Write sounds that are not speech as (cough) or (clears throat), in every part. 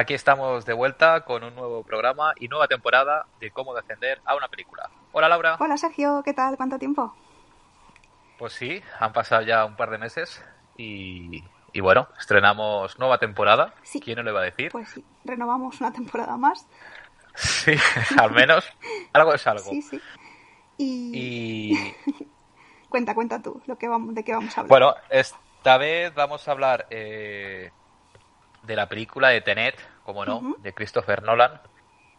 Aquí estamos de vuelta con un nuevo programa y nueva temporada de cómo defender a una película. Hola Laura. Hola Sergio, ¿qué tal? ¿Cuánto tiempo? Pues sí, han pasado ya un par de meses y, y bueno, estrenamos nueva temporada. Sí. ¿Quién no le va a decir? Pues sí, renovamos una temporada más. (laughs) Sí, al menos algo es algo. Sí, sí. Y, Y (laughs) cuenta, cuenta tú lo que vamos, de qué vamos a hablar. bueno, esta vez vamos a hablar eh, de la película de Tenet, como no, de Christopher Nolan.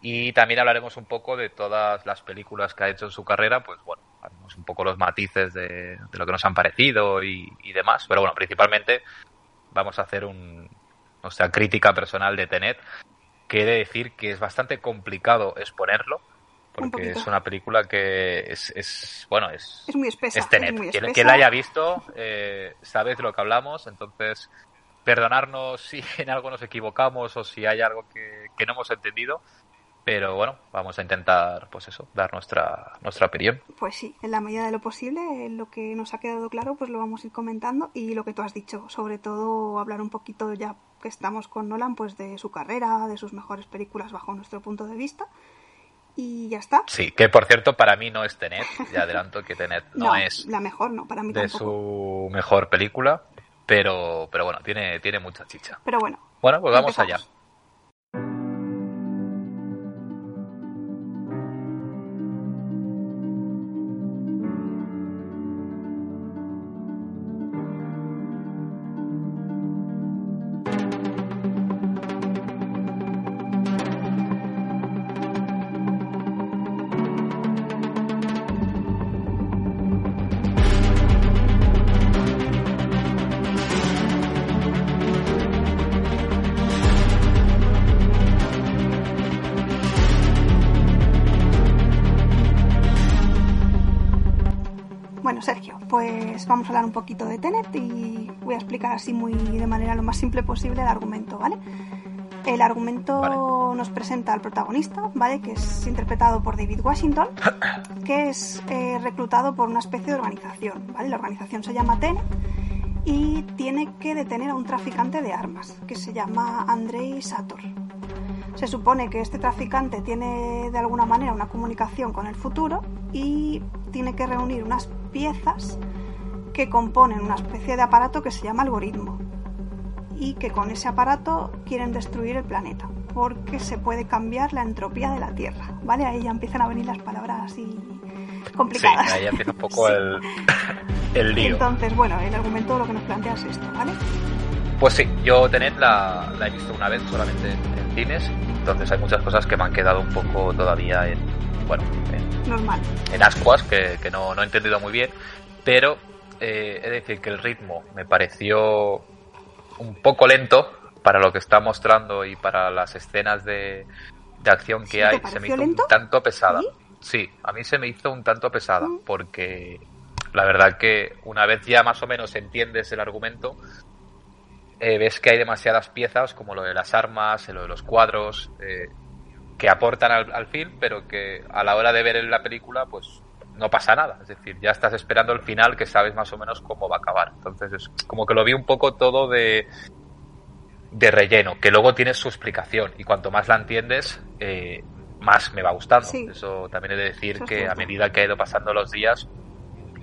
Y también hablaremos un poco de todas las películas que ha hecho en su carrera, pues bueno, haremos un poco los matices de, de lo que nos han parecido y, y demás. Pero bueno, principalmente vamos a hacer un, nuestra crítica personal de Tenet, que he de decir que es bastante complicado exponerlo, porque es una película que es, es bueno, es, es muy espesa. es Tenet. muy Quien, espesa. quien la haya visto eh, sabe de lo que hablamos, entonces perdonarnos si (laughs) en algo nos equivocamos o si hay algo que, que no hemos entendido, pero bueno, vamos a intentar, pues eso, dar nuestra, nuestra opinión. Pues sí, en la medida de lo posible, lo que nos ha quedado claro, pues lo vamos a ir comentando y lo que tú has dicho, sobre todo hablar un poquito ya que estamos con Nolan, pues de su carrera, de sus mejores películas bajo nuestro punto de vista. Y ya está. Sí, que por cierto para mí no es Tenet, ya adelanto que Tenet (laughs) no, es la mejor no, para mí de tampoco. su mejor película, pero, pero bueno, tiene, tiene mucha chicha. Pero bueno, Bueno, pues vamos allá. Vamos a hablar un poquito de Tenet y voy a explicar así muy de manera lo más simple posible el argumento, ¿vale? El argumento Vale. nos presenta al protagonista, ¿vale? Que es interpretado por David Washington, (coughs) que es eh, reclutado por una especie de organización, ¿vale? La organización se llama Tenet y tiene que detener a un traficante de armas que se llama Andrei Sator. Se supone que este traficante tiene de alguna manera una comunicación con el futuro y tiene que reunir unas piezas que componen una especie de aparato que se llama algoritmo y que con ese aparato quieren destruir el planeta porque se puede cambiar la entropía de la Tierra, ¿vale? Ahí ya empiezan a venir las palabras así Sí, complicadas. ahí empieza un poco (laughs) Sí. el, el lío. Entonces, bueno, el argumento lo que nos plantea es esto, ¿vale? Pues sí, yo Tenet la, la he visto una vez solamente en, en cines, entonces hay muchas cosas que me han quedado un poco todavía en, bueno, en, Normal. en ascuas que, que no, no he entendido muy bien, pero eh, he de decir que el ritmo me pareció un poco lento para lo que está mostrando y para las escenas de, de acción ¿Sí que hay, se me hizo lento? un tanto pesada. ¿Sí? Sí, a mí se me hizo un tanto pesada, Mm. porque la verdad que una vez ya más o menos entiendes el argumento, eh, ves que hay demasiadas piezas, como lo de las armas, lo de los cuadros, eh, que aportan al, al film, pero que a la hora de ver la película, pues no pasa nada. Es decir, ya estás esperando el final que sabes más o menos cómo va a acabar. Entonces, es como que lo vi un poco todo de, de relleno, que luego tienes su explicación y cuanto más la entiendes, eh, más me va gustando. Sí. Eso también he de decir Eso que a medida que he ido pasando los días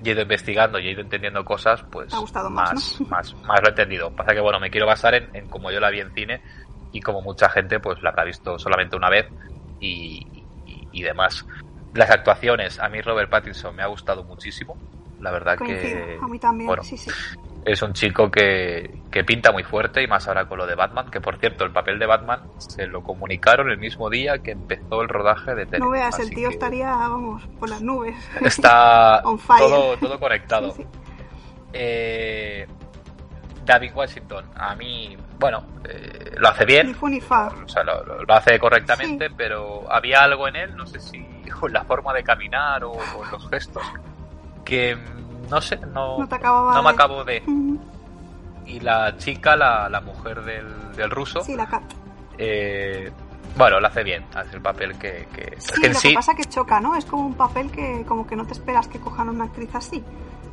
y he ido investigando y he ido entendiendo cosas, pues ha gustado más, más, ¿no? más, más lo he entendido. Pasa que bueno, me quiero basar en, en como yo la vi en cine y como mucha gente pues la habrá visto solamente una vez y, y, y demás. Las actuaciones, a mí Robert Pattinson me ha gustado muchísimo. La verdad Coincido. que A mí también, bueno, sí, sí. es un chico que, que pinta muy fuerte y más ahora con lo de Batman, que por cierto el papel de Batman se lo comunicaron el mismo día que empezó el rodaje de Tenet. No veas, el tío estaría, vamos, por las nubes. Está (laughs) todo, todo conectado. (laughs) Sí. Eh, David Washington, a mí, bueno, eh, lo hace bien, Ni fu ni fa. o sea, lo, lo- lo hace correctamente, Sí. pero había algo en él, no sé si con la forma de caminar o, o los gestos, que mm, no sé, no, No te no me de- acabo de... (laughs) Y la chica, la, la mujer del, del ruso, Sí, la eh, bueno, lo hace bien, hace el papel que... que- es Sí, que en lo sí, que pasa que choca, ¿no? Es como un papel que como que no te esperas que cojan a una actriz así.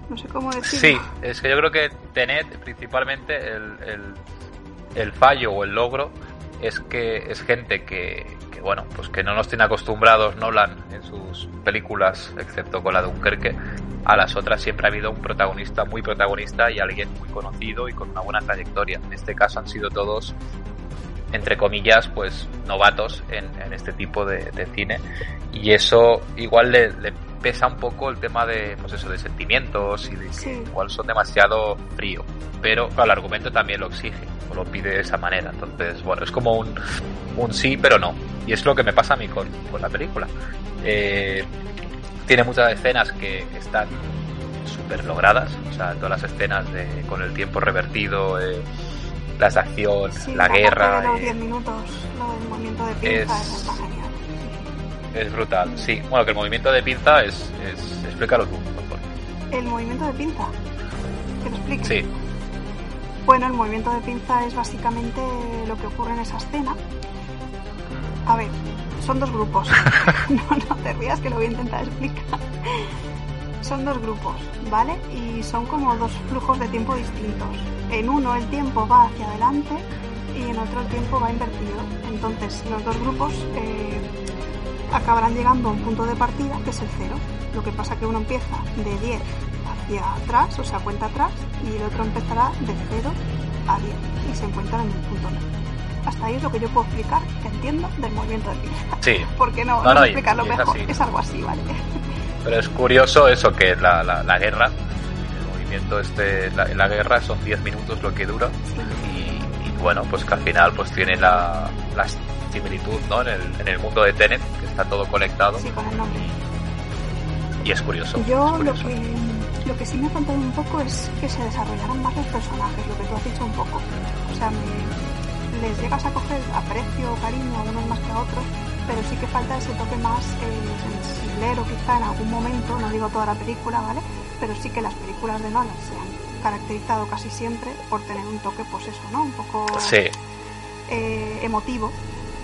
No sé cómo decirlo. Sí, es que yo creo que Tenet, principalmente, el, el- el fallo o el logro es que es gente que, que, bueno, pues que no nos tiene acostumbrados Nolan en sus películas, excepto con la de Dunkerque. A las otras siempre ha habido un protagonista muy protagonista y alguien muy conocido y con una buena trayectoria. En este caso han sido todos, entre comillas, pues novatos en, en este tipo de, de, cine. Y eso igual le, le, pesa un poco el tema de, pues eso, de sentimientos y de que igual son demasiado frío. Pero claro, el argumento también lo exige o lo pide de esa manera. Entonces, bueno, es como un, un sí, pero no. Y es lo que me pasa a mí con, con la película. Eh, tiene muchas escenas que están súper logradas. O sea, todas las escenas de, con el tiempo revertido, eh, las acción, Sí, la guerra. de los eh, 10 minutos, lo del movimiento de pinza, es- eso está genial. es brutal. Sí, bueno, que el movimiento de pinza es. es explícalo tú, por favor. El movimiento de pinza, que lo explique. Sí, Bueno, el movimiento de pinza es básicamente lo que ocurre en esa escena. A ver, son dos grupos. (laughs) (laughs) no, no te rías que lo voy a intentar explicar. Son dos grupos, ¿vale? Y son como dos flujos de tiempo distintos. En uno el tiempo va hacia adelante y en otro el tiempo va invertido. Entonces los dos grupos eh, acabarán llegando a un punto de partida que es el cero. Lo que pasa que uno empieza de 10 hacia atrás, o sea, cuenta atrás, y el otro empezará de 0 a 10 y se encuentran en el punto medio. Hasta ahí es lo que yo puedo explicar, que entiendo del movimiento de pinza. sí. (laughs) Porque no, No, no, no, explicarlo y es mejor, así. es algo así, ¿vale? Pero es curioso eso, que la, la, la guerra, el movimiento este, la, la guerra son 10 minutos lo que dura. Y, y bueno, pues que al final pues tiene la, la similitud ¿no? en, el, en el mundo de Tenet, que está todo conectado. Sí, nombre. Y es curioso. Yo es lo curioso. que, lo que sí me ha faltado un poco es que se desarrollaran más los personajes, lo que tú has dicho un poco. O sea, me- les llegas a coger aprecio o cariño a unos más que a otros, pero sí que falta ese toque más eh, sensiblero quizá en algún momento, no digo toda la película, ¿vale? Pero sí que las películas de Nolan se han caracterizado casi siempre por tener un toque, pues eso, ¿no? Un poco Sí, eh, emotivo.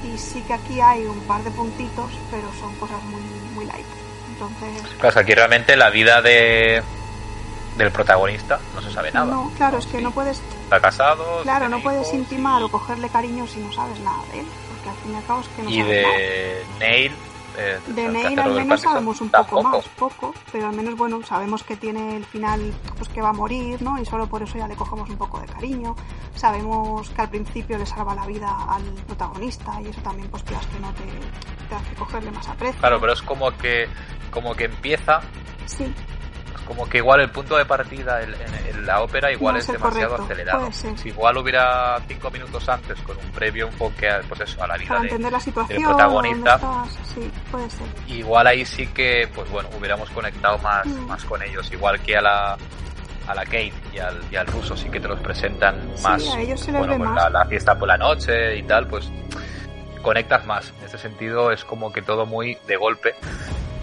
Y sí que aquí hay un par de puntitos, pero son cosas muy, muy light. Entonces, claro, aquí realmente la vida de del protagonista no se sabe nada. no, claro, es que Sí. no puedes, Está casado. claro, no puedes hijos, intimar y- o cogerle cariño si no sabes nada de él, porque al fin y al cabo es que no Y sabes nada. de Neil. eh, De que hace al menos sabemos un poco tampoco. más, poco, pero al menos bueno, sabemos que tiene el final, pues que va a morir, ¿no? Y solo por eso ya le cogemos un poco de cariño. Sabemos que al principio le salva la vida al protagonista y eso también pues que no te, te hace cogerle más aprecio. Claro, pero es como que como que empieza Sí, como que igual el punto de partida en, en- en la ópera igual No es demasiado correcto, acelerado. Si igual hubiera cinco minutos antes con un previo enfoque a, pues eso, a la vida para de entender la situación, protagonista. estás, sí, puede ser. igual ahí sí que pues bueno hubiéramos conectado más, Mm. más con ellos igual que a la a la Kate y al, y al ruso sí que te los presentan Sí, más a ellos se les bueno ve pues más. la, la fiesta por la noche y tal pues conectas más en este sentido es como que todo muy de golpe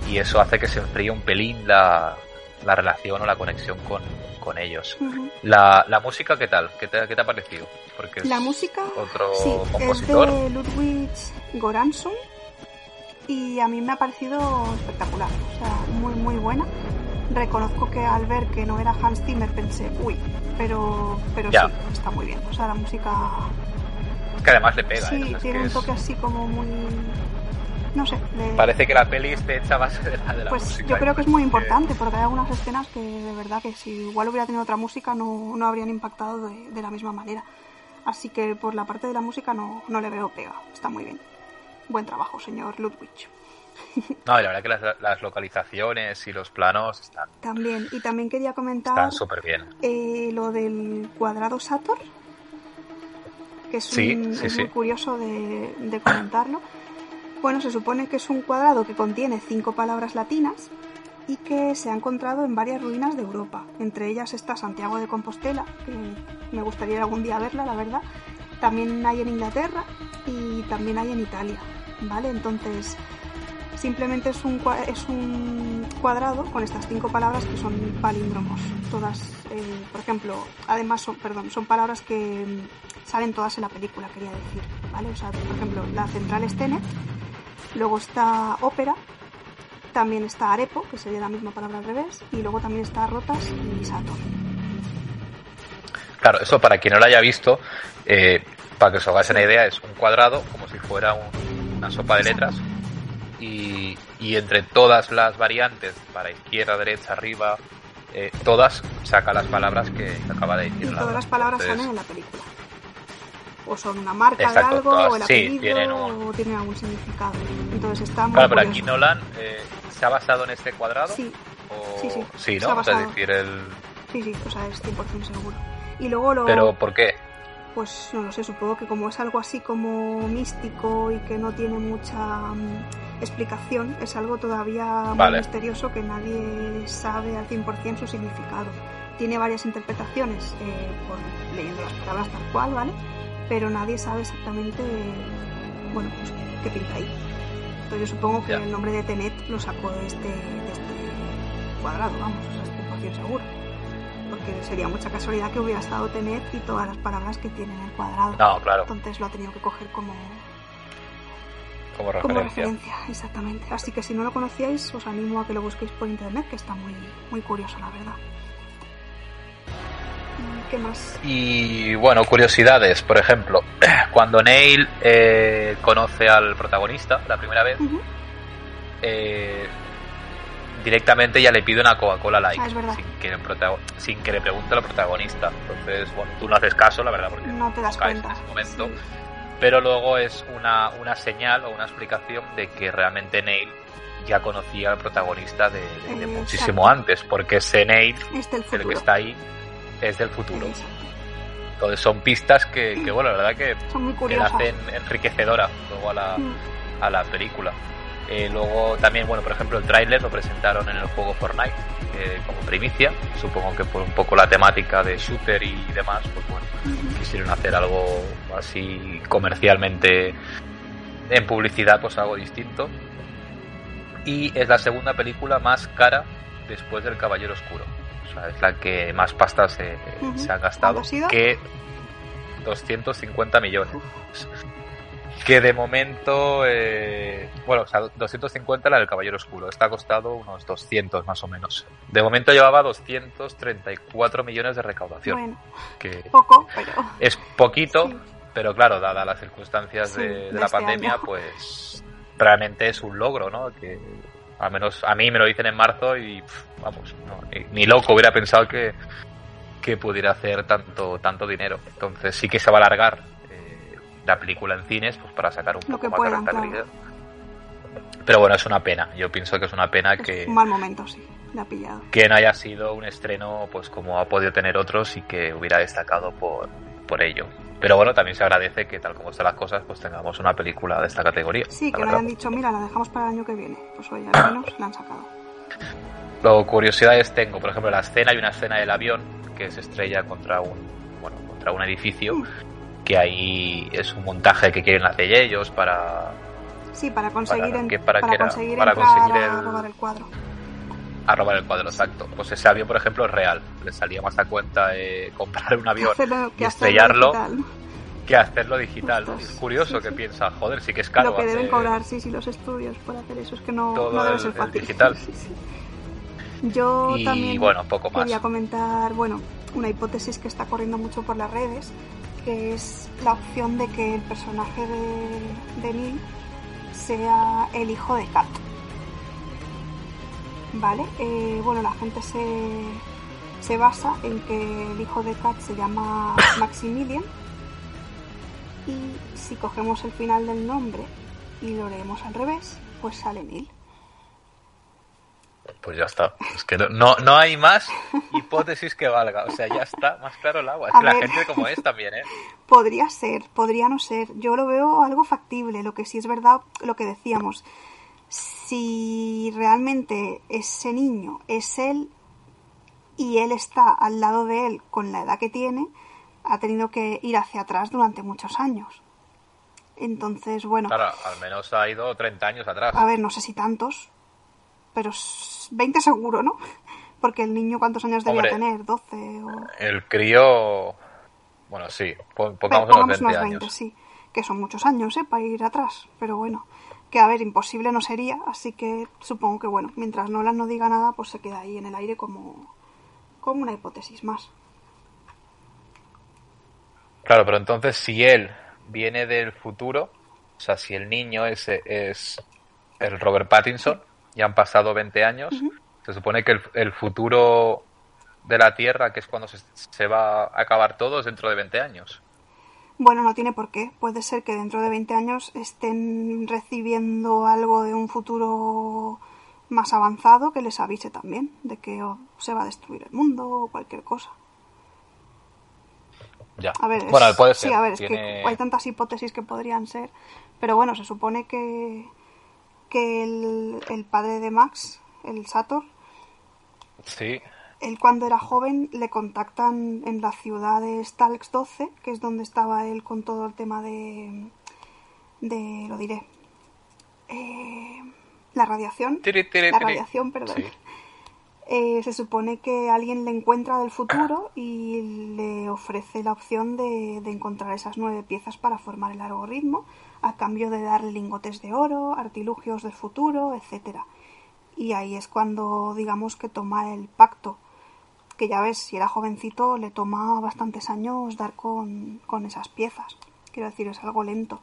y eso hace que se enfríe un pelín la, la relación o la conexión con, con ellos la, la música qué tal ¿Qué te, qué te ha parecido porque es La música, otro sí, es compositor de Ludwig Goransson y a mí me ha parecido espectacular, o sea, muy muy buena. Reconozco que al ver que no era Hans Zimmer pensé, uy, pero pero Ya. sí, está muy bien. O sea, la música es que además le pega ¿eh? sí es tiene que un es- toque así como muy no sé, le- parece que la peli esté hecha a base de la, de la pues música yo creo que es muy importante porque hay algunas escenas que de verdad que si igual hubiera tenido otra música no, no habrían impactado de, de la misma manera. Así que por la parte de la música no, no le veo pega, está muy bien. Buen trabajo, señor Ludwig. (laughs) No, y la verdad que las, las localizaciones y los planos están También, y también quería comentar están súper bien. eh, lo del cuadrado Sator, que es, Sí, un- sí, es sí. muy curioso de, de comentarlo. Bueno, se supone que es un cuadrado que contiene cinco palabras latinas y que se ha encontrado en varias ruinas de Europa. Entre ellas está Santiago de Compostela, que me gustaría algún día verla, la verdad. También hay en Inglaterra y también hay en Italia, ¿vale? Entonces, simplemente es un, es un cuadrado con estas cinco palabras que son palíndromos. Todas, eh, por ejemplo, además son, perdón, son palabras que salen todas en la película, quería decir, ¿vale? O sea, por ejemplo, la central es Tenet, luego está ópera, también está arepo, que sería la misma palabra al revés, y luego también está rotas y Saturn. Claro, eso para quien no lo haya visto, eh, para que os hagáis una idea, es un cuadrado como si fuera una sopa de letras y, y, entre todas las variantes, para izquierda, derecha, arriba, eh, todas saca las palabras que acaba de decir. Y todas las palabras Entonces, salen en la película. O son una marca Exacto, de algo, todas, o el apellido, sí, tienen un... o tienen algún significado. Entonces está muy Claro, pero aquí Nolan eh, se ha basado en este cuadrado. Sí, o... sí, sí. Sí, ¿no? O sea, es decir, el... Sí, sí, o sea, es 100% seguro. Y luego lo... ¿Pero por qué? Pues no lo sé, supongo que como es algo así como místico y que no tiene mucha um, explicación, es algo todavía Vale. muy misterioso que nadie sabe al 100% su significado. Tiene varias interpretaciones eh, por leyendo las palabras tal cual, ¿vale? Pero nadie sabe exactamente, bueno, pues qué pinta ahí. Entonces yo supongo que el nombre de Tenet lo sacó de este, de este cuadrado, vamos, o sea, 100% seguro. Porque sería mucha casualidad que hubiera estado Tenet y todas las palabras que tiene en el cuadrado. No, claro, Entonces lo ha tenido que coger como, como como referencia. referencia, exactamente. Así que si no lo conocíais, os animo a que lo busquéis por internet, que está muy, muy curioso, la verdad. ¿Y ¿Qué más? Y bueno, curiosidades, por ejemplo, (clears throat) cuando Neil eh, conoce al protagonista la primera vez, eh, directamente ya le pide una Coca-Cola Light, Ah, es verdad. sin, que el protago- sin que le pregunte al protagonista. Entonces, bueno, tú no haces caso, la verdad, porque No te das cuenta. en ese momento. Sí. Pero luego es una, una señal o una explicación de que realmente Neil ya conocía al protagonista de, de- de muchísimo antes, porque ese Neil, el que está ahí, es del futuro. Entonces son pistas que, que, bueno, la verdad que, Son muy que la hacen enriquecedora luego a la, Mm. a la película. Eh, luego también, bueno, por ejemplo, el tráiler lo presentaron en el juego Fortnite eh, como primicia. Supongo que por un poco la temática de shooter y demás, pues bueno, quisieron hacer algo así comercialmente en publicidad, pues algo distinto. Y es la segunda película más cara después del Caballero Oscuro. O sea, es la que más pasta se, ha gastado. ¿Cuánto ha sido? Que 250 millones. Que de momento, eh, bueno, o sea, 250 la del Caballero Oscuro. Esta ha costado unos 200 más o menos. De momento llevaba 234 millones de recaudación. Bueno, Que poco, pero es poquito, Sí. pero claro, dadas las circunstancias Sí, de, la este pandemia, año. pues realmente es un logro, ¿no? Que al menos a mí me lo dicen en marzo y vamos, no, ni, ni loco hubiera pensado que, que pudiera hacer tanto tanto dinero. Entonces sí que se va a alargar eh, la película en cines pues para sacar un Lo poco más puedan, de rentabilidad. Pero bueno, es una pena. Yo pienso que es una pena que, un mal momento, sí. La pillado. que no haya sido un estreno pues como ha podido tener otros y que hubiera destacado por, por ello. Pero bueno, también se agradece que tal como están las cosas, pues tengamos una película de esta categoría. Sí, que verdad. hayan dicho, mira, la dejamos para el año que viene. Pues oye, al menos la han sacado. Luego, curiosidades tengo, por ejemplo, la escena, hay una escena del avión que se estrella contra un, bueno, contra un edificio, Mm. que ahí es un montaje que quieren hacer ellos para, Sí, para conseguir, Para- en- que para para qué era? conseguir Para conseguir el- robar el cuadro. A robar el cuadro exacto. Pues ese avión, por ejemplo, es real. Le salía más a cuenta eh, comprar un avión Hacerlo- y estrellarlo que hacerlo digital. Es curioso sí, que sí. piensa, joder, sí que es caro. Lo que deben hacer- cobrar, sí, sí, los estudios por hacer eso. Es que no, Todo no debe ser el fácil. digital. Sí, sí. Yo Y también bueno, poco más. quería comentar, bueno, una hipótesis que está corriendo mucho por las redes, que es la opción de que el personaje de, de Neil sea el hijo de Kat. ¿Vale? Eh, bueno, la gente se, se basa en que el hijo de Kat se llama (coughs) Maximilian y si cogemos el final del nombre y lo leemos al revés, pues sale Neil. Pues ya está. Es que no, no, hay más hipótesis que valga. O sea, ya está más claro el agua. Es A que la ver. gente como es también, ¿eh? (laughs) Podría ser, podría no ser. Yo lo veo algo factible. Lo que sí es verdad, lo que decíamos. Si realmente ese niño es él y él está al lado de él con la edad que tiene, ha tenido que ir hacia atrás durante muchos años. Entonces, bueno, Claro, al menos ha ido 30 años atrás. a ver, no sé si tantos, pero s- 20 seguro, ¿no? Porque el niño cuántos años debía Hombre. tener, 12 o... El crío. Bueno, sí, pongamos unos pongamos 20 unos años. 20, sí. Que son muchos años, ¿eh? Para ir atrás. Pero bueno, que a ver, imposible no sería. Así que supongo que, bueno, mientras Nolan no diga nada, pues se queda ahí en el aire como, como una hipótesis más. Claro, pero entonces si él viene del futuro, o sea, si el niño ese es el Robert Pattinson, y han pasado 20 años, se supone que el, futuro de la Tierra, que es cuando se, se va a acabar todo, es dentro de 20 años. Bueno, no tiene por qué. Puede ser que dentro de 20 años estén recibiendo algo de un futuro más avanzado que les avise también de que se va a destruir el mundo o cualquier cosa. Ya. A ver, bueno, puede sí, ser. a ver, es que hay tantas hipótesis que podrían ser. Pero bueno, se supone que, que el, el padre de Max, el Sator, Sí, él cuando era joven le contactan en la ciudad de Stalks 12, que es donde estaba él con todo el tema de, de lo diré, eh, la radiación, Tiri, tiri, la tiri. radiación, perdón. Sí. Eh, se supone que alguien le encuentra del futuro y le ofrece la opción de, de encontrar esas nueve piezas para formar el algoritmo a cambio de darle lingotes de oro, artilugios del futuro, etcétera. Y ahí es cuando digamos que toma el pacto. Que ya ves, si era jovencito le toma bastantes años dar con, con esas piezas. Quiero decir, es algo lento.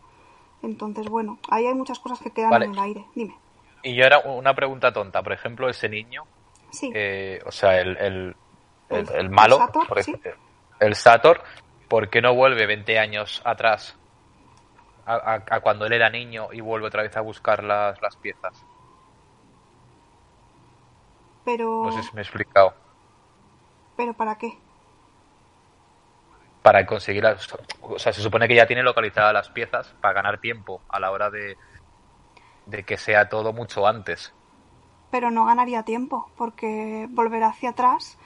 Entonces, bueno, ahí hay muchas cosas que quedan Vale. en el aire. Dime. Y yo era una pregunta tonta. Por ejemplo, ese niño, Sí. eh, o sea, el, el, el, malo, el Sator, por sí. ejemplo, el Sator, ¿por qué no vuelve 20 años atrás a, a- a cuando él era niño y vuelve otra vez a buscar las, las piezas? Pero, No sé si me he explicado. Pero ¿para qué? Para conseguir las... O sea, se supone que ya tiene localizadas las piezas para ganar tiempo a la hora de, de que sea todo mucho antes. pero no ganaría tiempo porque volverá hacia atrás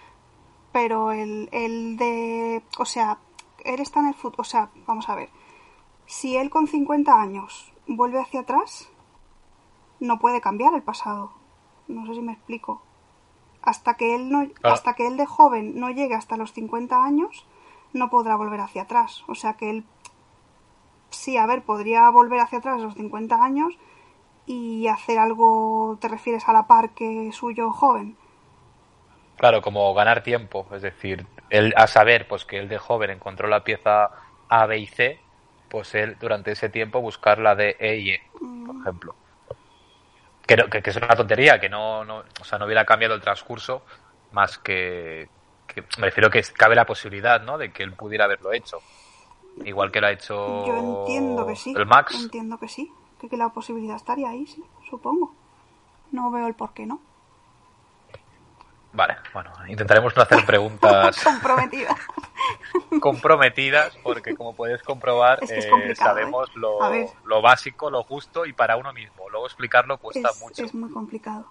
pero el, el de o sea él está en el futuro o sea vamos a ver si él con 50 años vuelve hacia atrás no puede cambiar el pasado no sé si me explico hasta que él no Claro. hasta que él de joven no llegue hasta los 50 años no podrá volver hacia atrás o sea que él sí a ver podría volver hacia atrás a los 50 años y hacer algo, te refieres a la par que suyo joven. Claro, como ganar tiempo, es decir, él a saber pues que él de joven encontró la pieza A, B y C, pues él durante ese tiempo buscar la de E y E, por ejemplo. Que, no- que, que es una tontería, que no, no, o sea, no hubiera cambiado el transcurso más que, que me refiero que cabe la posibilidad, ¿no? De que él pudiera haberlo hecho. Igual que lo ha hecho Yo entiendo que sí. el Max. Entiendo que sí. Que, que la posibilidad estaría ahí, sí, supongo. No veo el por qué no. Vale, bueno, intentaremos no hacer preguntas (laughs) Comprometida. comprometidas porque como puedes comprobar Es que es eh, sabemos ¿eh? lo, lo básico, lo justo y para uno mismo. Luego explicarlo cuesta es, mucho. es muy complicado,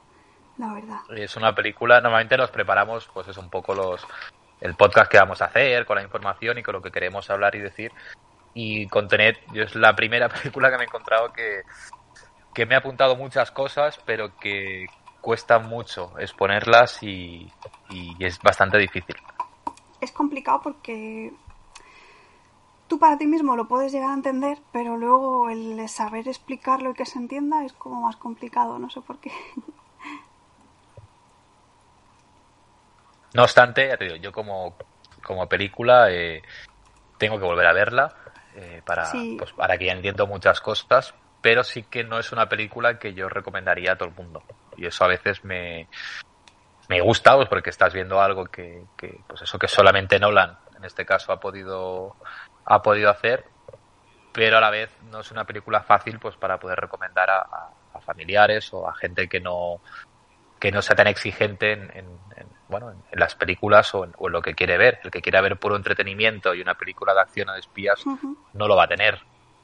la verdad. Es una película, normalmente nos preparamos pues es un poco los el podcast que vamos a hacer con la información y con lo que queremos hablar y decir. Y con Tenet, yo es la primera (laughs) película que me he encontrado que, que me ha apuntado muchas cosas, pero que cuesta mucho exponerlas y, y es bastante difícil. Es complicado porque tú para ti mismo lo puedes llegar a entender, pero luego el saber explicarlo y que se entienda es como más complicado, no sé por qué. No obstante, ya te digo, yo como, como película eh, tengo que volver a verla eh, para, Sí. pues, para que ya entiendo muchas cosas, pero sí que no es una película que yo recomendaría a todo el mundo. Y eso a veces me, me gusta, pues porque estás viendo algo que, que, pues eso que solamente Nolan, en este caso, ha podido, ha podido hacer, pero a la vez no es una película fácil pues para poder recomendar a, a- a familiares o a gente que no, que no sea tan exigente en, en- en, bueno en, en las películas o en, o en lo que quiere ver. El que quiera ver puro entretenimiento y una película de acción o de espías no lo va a tener.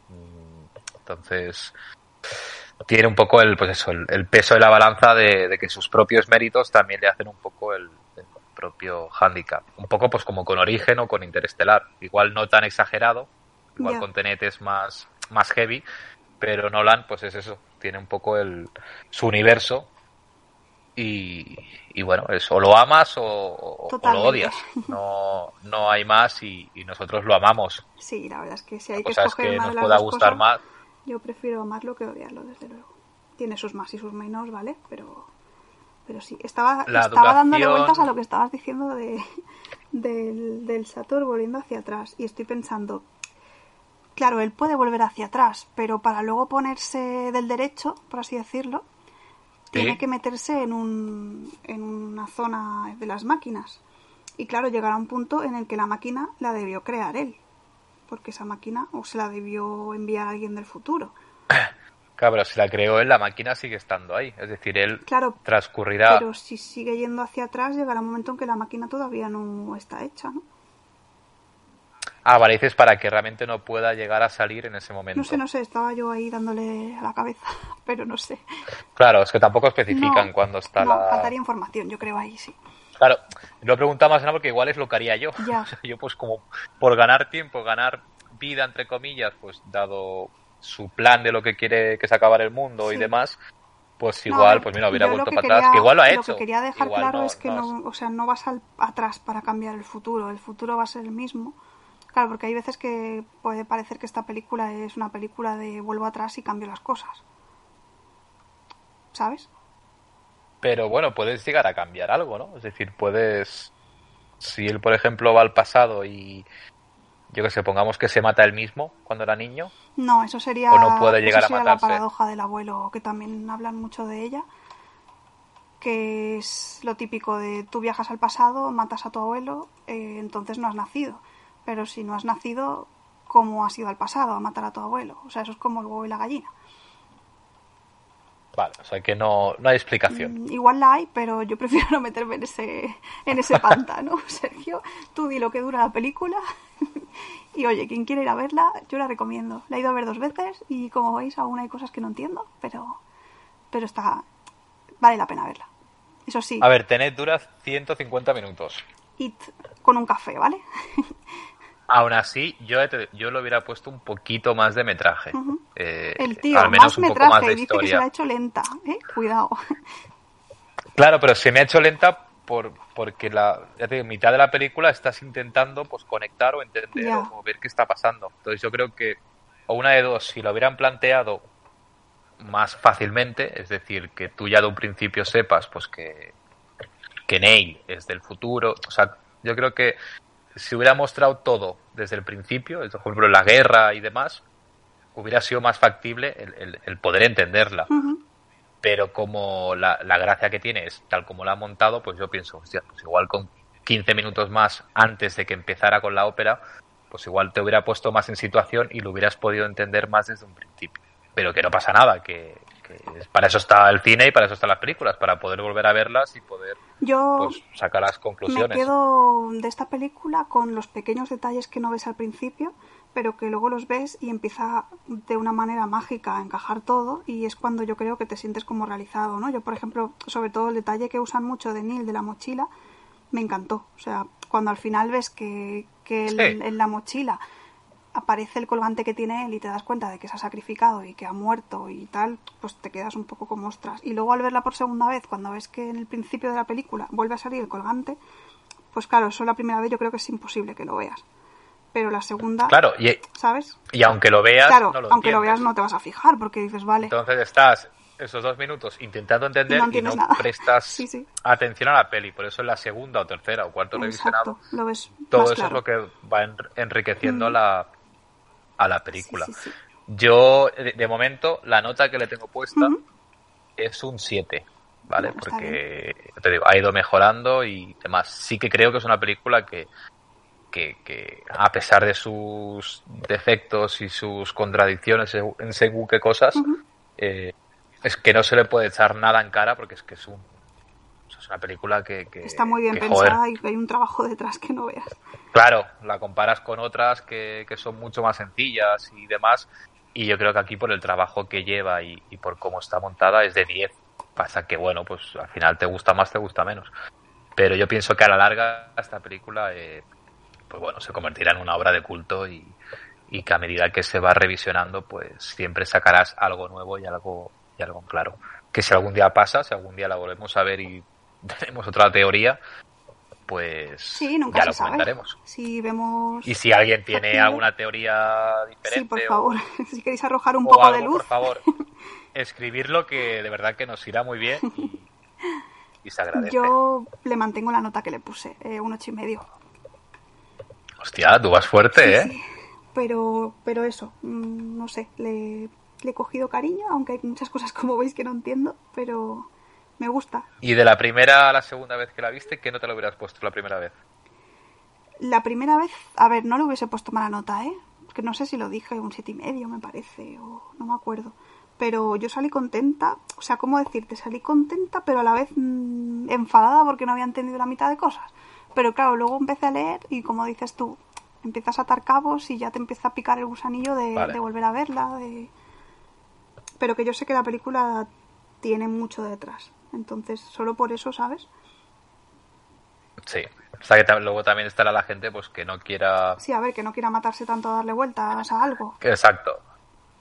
Mm, entonces tiene un poco el pues eso el, el peso de la balanza de, de que sus propios méritos también le hacen un poco el, el propio handicap un poco pues como con origen o con interestelar igual no tan exagerado igual Ya. con Tenet es más más heavy pero Nolan pues es eso tiene un poco el su universo y, y bueno, es o lo amas o, o- o lo odias. No, no hay más y, y nosotros lo amamos. Sí, la verdad es que si hay La que cosa es escoger que una nos de las pueda gustar cosas, más. Yo prefiero amarlo que odiarlo, desde luego. Tiene sus más y sus menos, ¿vale? Pero, pero sí, estaba, La estaba dándole vueltas a lo que estabas diciendo de, del, del Sator volviendo hacia atrás. Y estoy pensando, claro, él puede volver hacia atrás, pero para luego ponerse del derecho, por así decirlo, tiene que meterse en, un, en una zona de las máquinas. Y claro, llegará un punto en el que la máquina la debió crear él, porque esa máquina o se la debió enviar a alguien del futuro. (coughs) Claro, pero si la creó él, la máquina sigue estando ahí. Es decir, él claro, transcurrirá. Pero si sigue yendo hacia atrás, llegará un momento en que la máquina todavía no está hecha, ¿no? Ah, vale, dices para que realmente no pueda llegar a salir en ese momento. No sé, no sé, estaba yo ahí dándole a la cabeza, (laughs) pero no sé. Claro, es que tampoco especifican cuándo está no, la. faltaría información, yo creo ahí, sí. Claro, lo he preguntado más nada porque igual es lo que haría yo. (laughs) O sea, yo pues como por ganar tiempo, ganar vida entre comillas, pues dado su plan de lo que quiere que se acabar el mundo y demás, pues No, igual, pues mira, hubiera vuelto para atrás, que igual lo ha hecho. Lo que quería dejar Igual claro no- es que no no, o sea, no vas al, atrás para cambiar el futuro, el futuro va a ser el mismo. Claro, porque hay veces que puede parecer que esta película es una película de vuelvo atrás y cambio las cosas. ¿Sabes? Pero bueno, puedes llegar a cambiar algo, ¿no? Es decir, puedes. Si él, por ejemplo, va al pasado y. Yo que sé, pongamos que se mata él mismo cuando era niño. No, eso sería, O no puede llegar eso a sería la matarse. paradoja del abuelo, que también hablan mucho de ella, que es lo típico de tú viajas al pasado, matas a tu abuelo, eh, entonces no has nacido. Pero si no has nacido, ¿cómo has ido al pasado a matar a tu abuelo? O sea, eso es como el huevo y la gallina. Vale, o sea que no, no hay explicación. Mm, Igual la hay, pero yo prefiero (laughs) no meterme en ese, en ese pantano. (laughs) Sergio, tú di lo que dura la película. (laughs) y oye, quien quiera ir a verla, yo la recomiendo. La he ido a ver dos veces y como veis aún hay cosas que no entiendo, pero, pero está, vale la pena verla. Eso sí, A ver, Tenet dura 150 minutos. it con un café, ¿vale? Aún así, yo, yo le hubiera puesto un poquito más de metraje. Eh, El tío, al menos más un poco metraje, más de dice que se la ha historia. hecho lenta, ¿eh? Cuidado. (laughs) Claro, pero se me ha hecho lenta por, porque la ya te digo, mitad de la película estás intentando pues conectar o entender Ya. o ver qué está pasando. Entonces yo creo que, o una de dos, si lo hubieran planteado más fácilmente, es decir, que tú ya de un principio sepas pues que, que Neil es del futuro, o sea, yo creo que si hubiera mostrado todo desde el principio, por ejemplo la guerra y demás, hubiera sido más factible el, el- el poder entenderla pero como la, la gracia que tiene es tal como la ha montado, pues yo pienso, hostia, pues igual con 15 minutos más antes de que empezara con la ópera, pues igual te hubiera puesto más en situación y lo hubieras podido entender más desde un principio. Pero que no pasa nada, que, que para eso está el cine y para eso están las películas, para poder volver a verlas y poder Yo pues, sacar las Me conclusiones. quedo de esta película con los pequeños detalles que no ves al principio, pero que luego los ves y empieza de una manera mágica a encajar todo y es cuando yo creo que te sientes como realizado, ¿no? Yo, por ejemplo, sobre todo el detalle que usan mucho de Neil de la mochila, me encantó. O sea, cuando al final ves que, en la mochila aparece el colgante que tiene él y te das cuenta de que se ha sacrificado y que ha muerto y tal, pues te quedas un poco como ostras. Y luego al verla por segunda vez, cuando ves que en el principio de la película vuelve a salir el colgante, pues claro, eso la primera vez yo creo que es imposible que lo veas. Pero la segunda, Claro, y, ¿sabes? y aunque lo veas, Claro, no lo aunque lo veas no te vas a fijar porque dices, vale, Entonces estás esos dos minutos intentando entender Y no y no prestas (laughs) Sí, sí. atención a la peli. Por eso en la segunda o tercera o cuarto revisionado exacto, lo ves todo eso claro. es lo que va en- enriqueciendo Mm. la, a la película. Sí, sí, sí. Yo, de, de momento, la nota que le tengo puesta es un 7, ¿vale? Bueno, Porque, te digo, ha ido mejorando y demás. Sí que creo que es una película que, que, que a pesar de sus defectos y sus contradicciones en según qué cosas, eh, es que no se le puede echar nada en cara porque es que es un es una película que, que- Está muy bien que, joder, pensada y que hay un trabajo detrás que no veas. Claro, la comparas con otras que, que son mucho más sencillas y demás. Y yo creo que aquí por el trabajo que lleva y, y por cómo está montada es de 10. Pasa que, bueno, pues al final te gusta más, te gusta menos. Pero yo pienso que a la larga esta película, eh, pues bueno, se convertirá en una obra de culto y, y que a medida que se va revisionando, pues siempre sacarás algo nuevo y algo, y algo claro. Que si algún día pasa, si algún día la volvemos a ver y tenemos otra teoría, pues Sí, nunca ya lo sabe. comentaremos. Si vemos... Y si alguien tiene Factible. alguna teoría diferente Sí, por o- favor. (laughs) si queréis arrojar un o, poco algo, de luz. por favor, (laughs) escribirlo que de verdad que nos irá muy bien y, y se agradece. Yo le mantengo la nota que le puse, eh, un ocho y medio. Hostia, tú vas fuerte, ¿eh? Sí. Pero, pero eso, mm, no sé, le, le he cogido cariño, aunque hay muchas cosas como veis que no entiendo, pero me gusta. ¿Y de la primera a la segunda vez que la viste, qué nota le hubieras puesto la primera vez? La primera vez, a ver, no le hubiese puesto mala nota, ¿eh? Que no sé si lo dije, un siete y medio me parece, o no me acuerdo. Pero yo salí contenta, o sea, ¿cómo decirte? Salí contenta, pero a la vez mmm, enfadada porque no había entendido la mitad de cosas. Pero claro, luego empecé a leer y como dices tú, empiezas a atar cabos y ya te empieza a picar el gusanillo de, Vale. de volver a verla. De... Pero que yo sé que la película tiene mucho detrás. Entonces, solo por eso, ¿sabes? Sí. O sea que luego también estará la gente pues que no quiera... Sí, a ver, que no quiera matarse tanto a darle vueltas a algo. Exacto.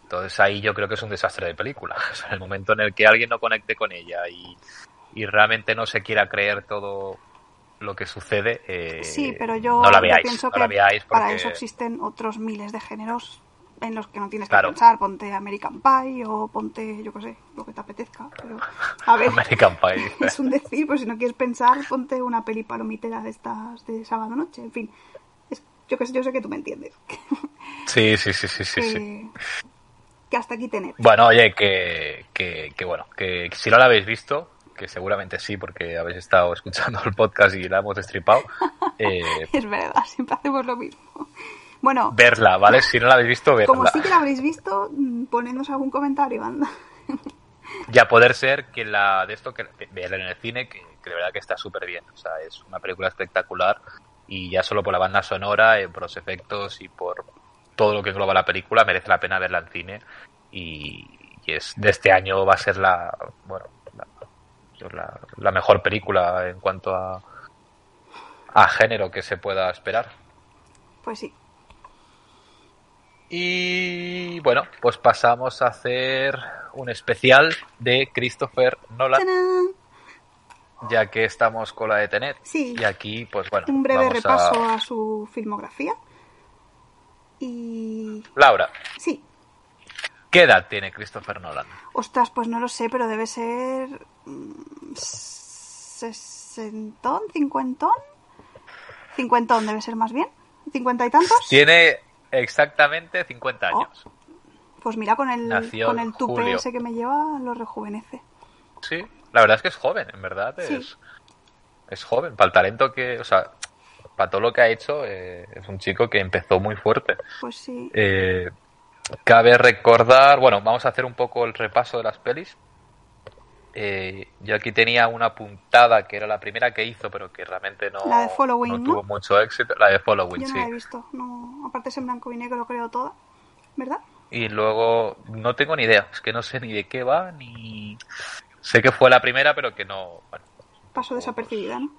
Entonces ahí yo creo que es un desastre de película. (laughs) O sea, el momento en el que alguien no conecte con ella y, y realmente no se quiera creer todo lo que sucede, eh, Sí, pero yo, no la yo veáis. pienso no que veáis para eso existen otros miles de géneros en los que no tienes Claro. que pensar. Ponte American Pie o ponte, yo qué sé, lo que te apetezca. Pero, a ver, (laughs) American Pie. (laughs) es un decir, pues si no quieres pensar, ponte una peli palomitera de estas de sábado noche. En fin, es, yo, que sé, yo sé que tú me entiendes. (laughs) Sí, sí, sí, sí, sí, que, sí. que hasta aquí tener. Bueno, oye, que, que, que bueno, que si no la habéis visto, que seguramente sí, porque habéis estado escuchando el podcast y la hemos destripado, eh, Es verdad, siempre hacemos lo mismo. Bueno, verla, ¿vale? Si no la habéis visto, verla. como sí que la habréis visto, mm, ponednos algún comentario, anda. Y a poder ser que la de esto que verla en el cine, que, que de verdad que está súper bien. O sea, es una película espectacular y ya solo por la banda sonora, eh, por los efectos y por todo lo que engloba la película, merece la pena verla en cine. Y, y es de este año va a ser la, bueno, la, la- la mejor película en cuanto a, a género que se pueda esperar. Pues sí. Y bueno, pues pasamos a hacer un especial de Christopher Nolan. ¡Tarán! ya que estamos con la de Tenet. Sí. Y aquí, pues bueno, Un breve vamos repaso a... a su filmografía. Y Laura, sí, ¿qué edad tiene Christopher Nolan? ostras, pues no lo sé, pero debe ser mm, sesentón, cincuentón, cincuentón debe ser más bien, cincuenta y tantos. Tiene exactamente 50 Oh. años. Pues mira, con el Nació con el tupe julio. ese que me lleva lo rejuvenece. Sí, la verdad es que es joven, en verdad. Sí. Es, es joven. Para el talento que, o sea, para todo lo que ha hecho, eh, es un chico que empezó muy fuerte. Pues sí. Eh, cabe recordar, bueno, vamos a hacer un poco el repaso de las pelis. Eh, yo aquí tenía una puntada que era la primera que hizo, pero que realmente no, La de Following, no ¿no? tuvo mucho éxito. La de Following, Yo no sí. la he visto, no, aparte es en blanco y negro creo toda, ¿verdad? Y luego no tengo ni idea, es que no sé ni de qué va, ni. Sé que fue la primera, pero que no. Bueno, Paso desapercibida, ¿no?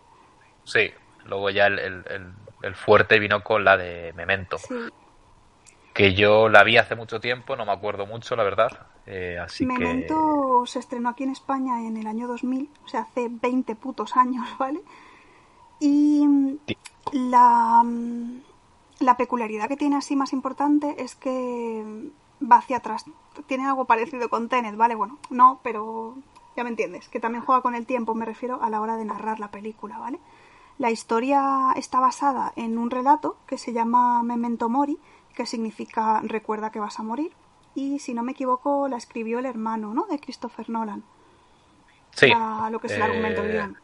sí, luego ya el, el- el- el fuerte vino con la de Memento, Sí. que yo la vi hace mucho tiempo, no me acuerdo mucho, la verdad. eh, así Memento se estrenó aquí en España en el año 2000, o sea, hace 20 putos años, (laughs) ¿vale? Y la, la peculiaridad que tiene así más importante es que va hacia atrás. Tiene algo parecido con Tenet, ¿vale? Bueno, no, pero ya me entiendes, que también juega con el tiempo, me refiero a la hora de narrar la película, ¿vale? La historia está basada en un relato que se llama Memento Mori, que significa recuerda que vas a morir. Y si no me equivoco, la escribió el hermano, ¿no? De Christopher Nolan. Sí. La- lo que es el eh, argumento guion.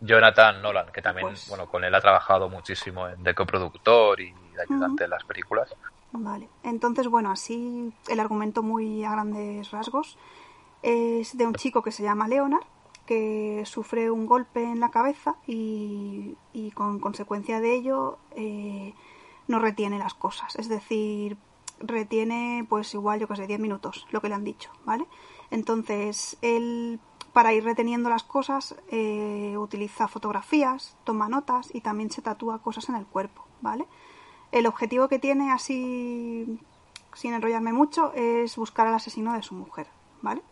Jonathan Nolan, que también, Pues- bueno, con él ha trabajado muchísimo en de coproductor y de ayudante en las películas. Vale. Entonces, bueno, así el argumento muy a grandes rasgos es de un chico que se llama Leonard, que sufre un golpe en la cabeza y, y con consecuencia de ello eh, no retiene las cosas. Es decir, retiene pues igual, yo que sé, 10 minutos, lo que le han dicho, ¿vale? Entonces, él para ir reteniendo las cosas eh, utiliza fotografías, toma notas y también se tatúa cosas en el cuerpo, ¿vale? El objetivo que tiene, así sin enrollarme mucho, es buscar al asesino de su mujer, ¿vale?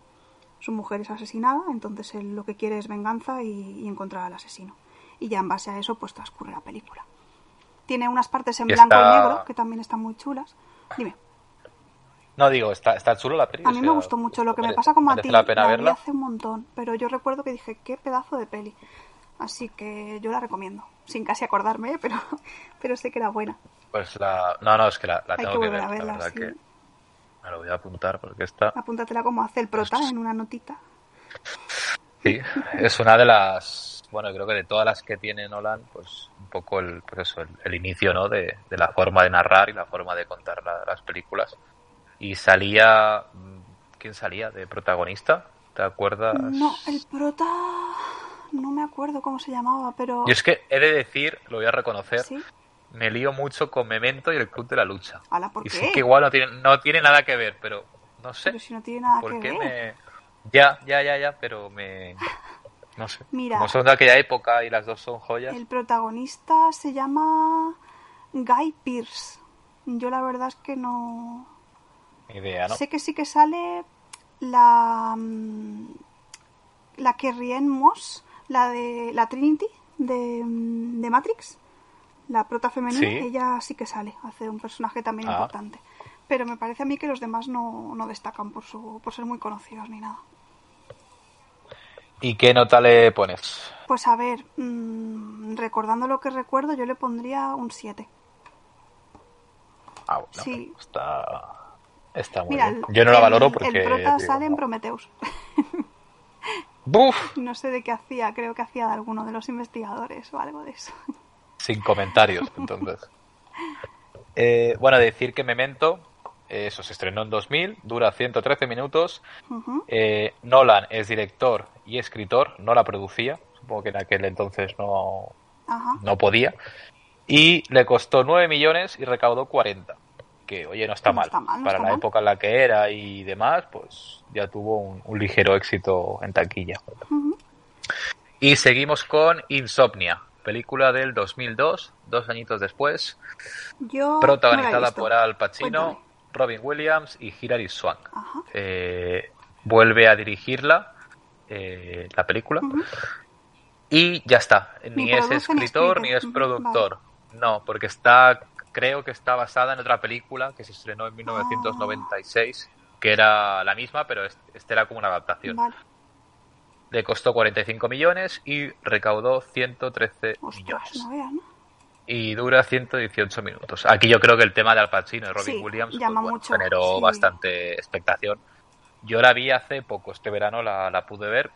Su mujer es asesinada, entonces él lo que quiere es venganza y, y encontrar al asesino. Y ya en base a eso, pues transcurre la película. Tiene unas partes en blanco y negro que también están muy chulas. Dime. No, digo, está, está chulo la peli. A mí me gustó mucho. Lo que me pasa como a ti, la pena vi verla. hace un montón. Pero yo recuerdo que dije, qué pedazo de peli. Así que yo la recomiendo. Sin casi acordarme, (laughs) pero, pero sé que era buena. Pues la. No, no, es que la, la tengo que que, ver. a verla, la verdad sí. que me lo voy a apuntar porque esta. Apúntatela como hace el prota en una notita. Sí, es una de las. Bueno, creo que de todas las que tiene Nolan, pues un poco el, pues eso, el, el inicio, ¿no? De, de la forma de narrar y la forma de contar la- las películas. Y salía. mm, ¿Quién salía de protagonista? ¿Te acuerdas? No, el prota... No me acuerdo cómo se llamaba, pero... Yo es que he de decir, lo voy a reconocer, ¿Sí? me lío mucho con Memento y el Club de la Lucha. Ala, ¿por y qué? sé que igual no tiene, no tiene nada que ver, pero no sé Pero si no tiene nada por que qué ver. me... Ya, ya, ya, ya, pero me... (laughs) No sé. Mira. Como son de aquella época y las dos son joyas. El protagonista se llama Guy Pearce. Yo la verdad es que no... Idea, ¿no? Sé que sí que sale la... mm, La Kerrien Moss, la de la Trinity de, mm, de Matrix, la prota femenina, Sí. ella sí que sale, hace un personaje también Ah. importante. Pero me parece a mí que los demás no, no destacan por, su, por ser muy conocidos ni nada. ¿Y qué nota le pones? Pues a ver, mm, recordando lo que recuerdo, yo le pondría un 7. Ah, bueno, Sí. está... Está muy Mira, bien. Yo no la el- valoro porque... El prota digo, sale en no. Prometheus. (laughs) ¡Buf! No sé de qué hacía, creo que hacía de alguno de los investigadores o algo de eso. Sin comentarios, entonces. (laughs) Eh, bueno, decir que Memento, eso se estrenó en 2000, dura 113 minutos. Eh, Nolan es director y escritor, no la producía, supongo que en aquel entonces no, no podía. Y le costó 9 millones y recaudó 40. Que, oye, no está, No mal. está mal, no Para está la mal. época en la que era y demás, pues ya tuvo un, un ligero éxito en taquilla. Y seguimos con Insomnia, película del 2002, dos añitos después, Yo protagonizada por Al Pacino, Cuéntame. Robin Williams y Hilary Swank. Eh, vuelve a dirigirla eh, la película y ya está. Ni Ni es escritor ni es productor. No, porque está, creo que está basada en otra película que se estrenó en 1996, que era la misma, pero es- este era como una adaptación. Vale. Le costó 45 millones y recaudó 113 Ostras, millones. no veas, ¿no? Y dura 118 minutos. Aquí yo creo que el tema de Al Pacino y Robin Sí, Williams pues, llama bueno, mucho, generó sí. bastante expectación. Yo la vi hace poco, este verano la, la pude ver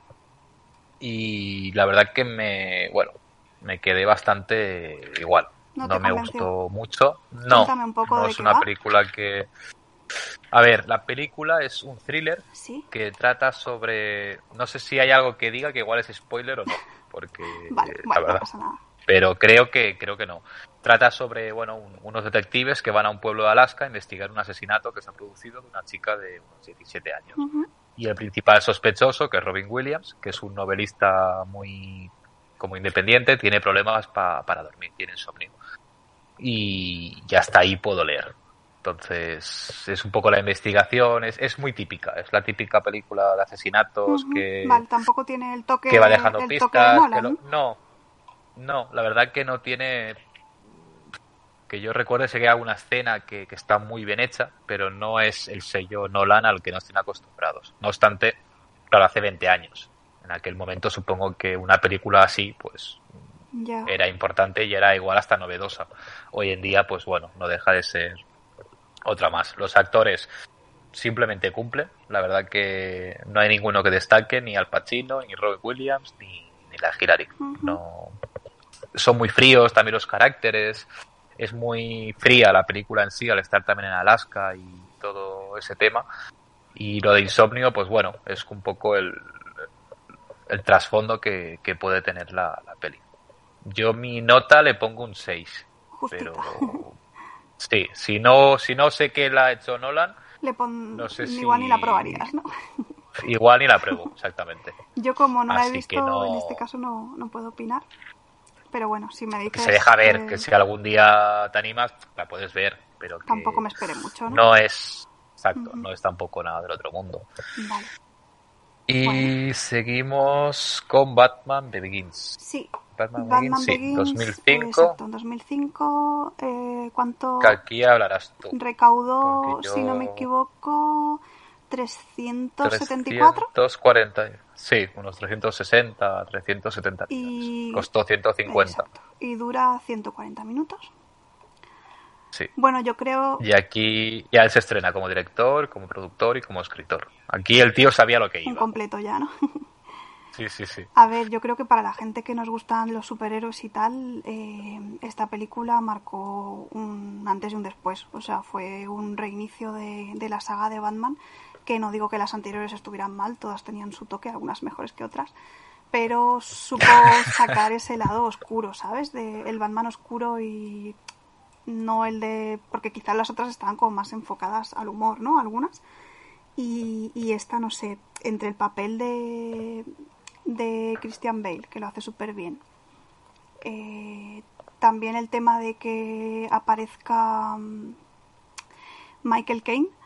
y la verdad que me, bueno, me quedé bastante igual. ¿No me gustó mucho. No, Cuéntame un poco no de es una va. película que... A ver, la película es un thriller Sí. que trata sobre... No sé si hay algo que diga que igual es spoiler o no, porque Vale, la bueno, no verdad pasa nada. Pero creo que creo que no. Trata sobre bueno un- unos detectives que van a un pueblo de Alaska a investigar un asesinato que se ha producido de una chica de unos 17 años. Y el principal sospechoso, que es Robin Williams, que es un novelista muy como independiente, tiene problemas pa- para dormir, tiene insomnio. Y ya hasta ahí puedo leer. Entonces, es un poco la investigación, es, es muy típica, es la típica película de asesinatos que, Vale, tampoco tiene el toque, que va dejando pistas. que lo- no, no, la verdad que no tiene. Que yo recuerde, sé que hay alguna escena que, que está muy bien hecha, pero no es el sello Nolan al que nos tienen acostumbrados. No obstante, claro, hace 20 años. En aquel momento supongo que una película así, pues Ya. era importante y era igual hasta novedosa. Hoy en día, pues bueno, no deja de ser otra más. Los actores simplemente cumplen. La verdad que no hay ninguno que destaque, ni Al Pacino, ni Robert Williams, ni, ni la Hillary. No son muy fríos también los caracteres. Es muy fría la película en sí al estar también en Alaska y todo ese tema. Y lo de insomnio, pues bueno, es un poco el, el trasfondo que, que puede tener la, la peli. Yo mi nota le pongo un 6, Justita. pero sí, si no, si no sé que la ha hecho Nolan, Le pon... no sé Igual si- ni la probarías, ¿no? igual ni la pruebo, exactamente. Yo como no la he visto, no- en este caso no, no puedo opinar. Pero bueno, si me dices... se deja ver, eh, que si algún día te animas, la puedes ver, pero que Tampoco me espere mucho, ¿no? no es, exacto, Ujú. no es tampoco nada del otro mundo. Vale. Y Bueno. seguimos con Batman Begins. Sí. Batman, Batman Begins, sí, Begins, 2005, Exacto, en 2005. Eh, ¿Cuánto que aquí hablarás tú. recaudó, yo- si no me equivoco, 374? 340, sí, unos 360, 370 Y-. Costó 150. Exacto. Y dura 140 minutos. Sí. Bueno, yo creo. Y aquí ya él se estrena como director, como productor y como escritor. Aquí el tío sabía lo que Un iba. completo ya, ¿no? (laughs) Sí, sí, sí. A ver, yo creo que para la gente que nos gustan los superhéroes y tal, eh, esta película marcó un antes y un después. O sea, fue un reinicio de, de la saga de Batman, que no digo que las anteriores estuvieran mal, todas tenían su toque, algunas mejores que otras, pero supo (laughs) sacar ese lado oscuro, ¿sabes? De el Batman oscuro y no el de... porque quizás las otras estaban como más enfocadas al humor, ¿no? Algunas. Y, y esta, no sé, entre el papel de, de Christian Bale, que lo hace súper bien. Eh, también el tema de que aparezca mm, Michael Caine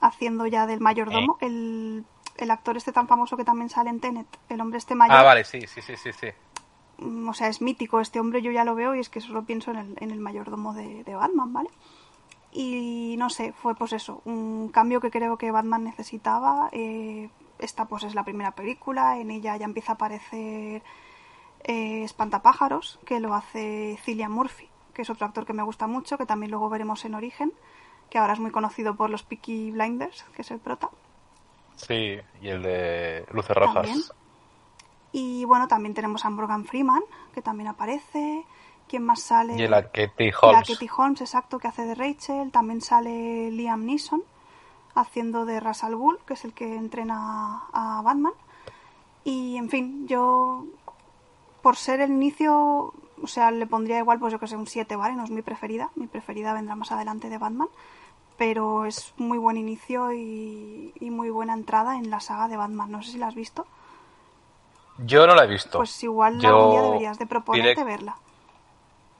haciendo ya del mayordomo, el, el actor este tan famoso que también sale en Tenet, el hombre este mayor. Ah, vale, sí, sí, sí, sí, sí. Mm, O sea, es mítico este hombre, yo ya lo veo y es que solo pienso en el, en el mayordomo de, de Batman, ¿vale? Y no sé, fue pues eso, un cambio que creo que Batman necesitaba. eh, esta pues es la primera película, en ella ya empieza a aparecer eh, Espantapájaros, que lo hace Cillian Murphy, que es otro actor que me gusta mucho, que también luego veremos en Origen, que ahora es muy conocido por los Peaky Blinders, que es el prota. Sí, y el de Luces Rojas. También. Y bueno, también tenemos a Morgan Freeman, que también aparece. ¿Quién más sale? Y la Katie La Holmes. Katie Holmes, exacto, que hace de Rachel. También sale Liam Neeson haciendo de Ras al Ghul, que es el que entrena a Batman. Y en fin, yo por ser el inicio, o sea, le pondría igual, pues yo que sé, un 7, ¿vale? No es mi preferida. Mi preferida vendrá más adelante de Batman. Pero es muy buen inicio y, y muy buena entrada en la saga de Batman. No sé si la has visto. Yo no la he visto. Pues igual Yo algún día deberías de proponerte direct- verla.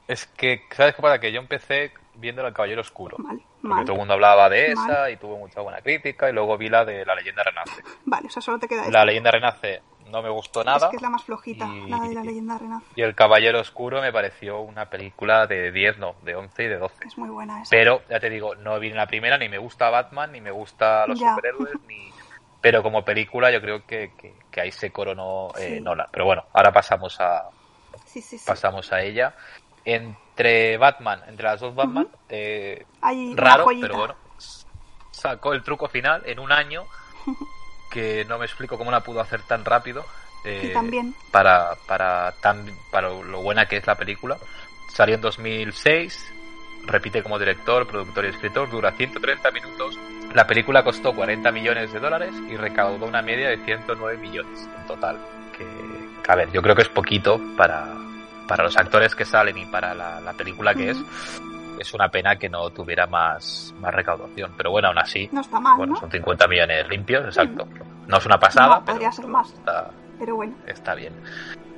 Es que, ¿sabes qué pasa? Que yo empecé viendo El Caballero Oscuro. Vale, Porque todo el mundo hablaba de esa y tuvo mucha buena crítica. Y luego vi la de La Leyenda Renace. (laughs) Vale, o sea, solo te queda La esta. Leyenda Renace no me gustó nada. Es que es la más flojita, y- la de la leyenda renace. Y El Caballero Oscuro me pareció una película de 10, no, de 11 y de 12. Es muy buena esa. Pero, ya te digo, no vi en la primera, ni me gusta Batman, ni me gusta los Ya. superhéroes, ni... (laughs) Pero como película yo creo que, que, que ahí se coronó eh, Sí. Nolan. Pero bueno, ahora pasamos a, Sí, sí, sí. pasamos a ella. Entre Batman, entre las dos Batman, eh, raro, pero bueno, sacó el truco final en un año (laughs) que no me explico cómo la pudo hacer tan rápido. eh, también. para, para, tan, para lo buena que es la película. Salió en 2006, repite como director, productor y escritor, dura 130 minutos. La película costó 40 millones de dólares y recaudó una media de 109 millones en total. Que, a ver, yo creo que es poquito para, para los actores que salen y para la, la película que es. Es una pena que no tuviera más, más recaudación. Pero bueno, aún así, No está mal, bueno, ¿no? son 50 millones limpios, exacto. No es una pasada, No, pero podría ser más. está, Pero bueno. está bien.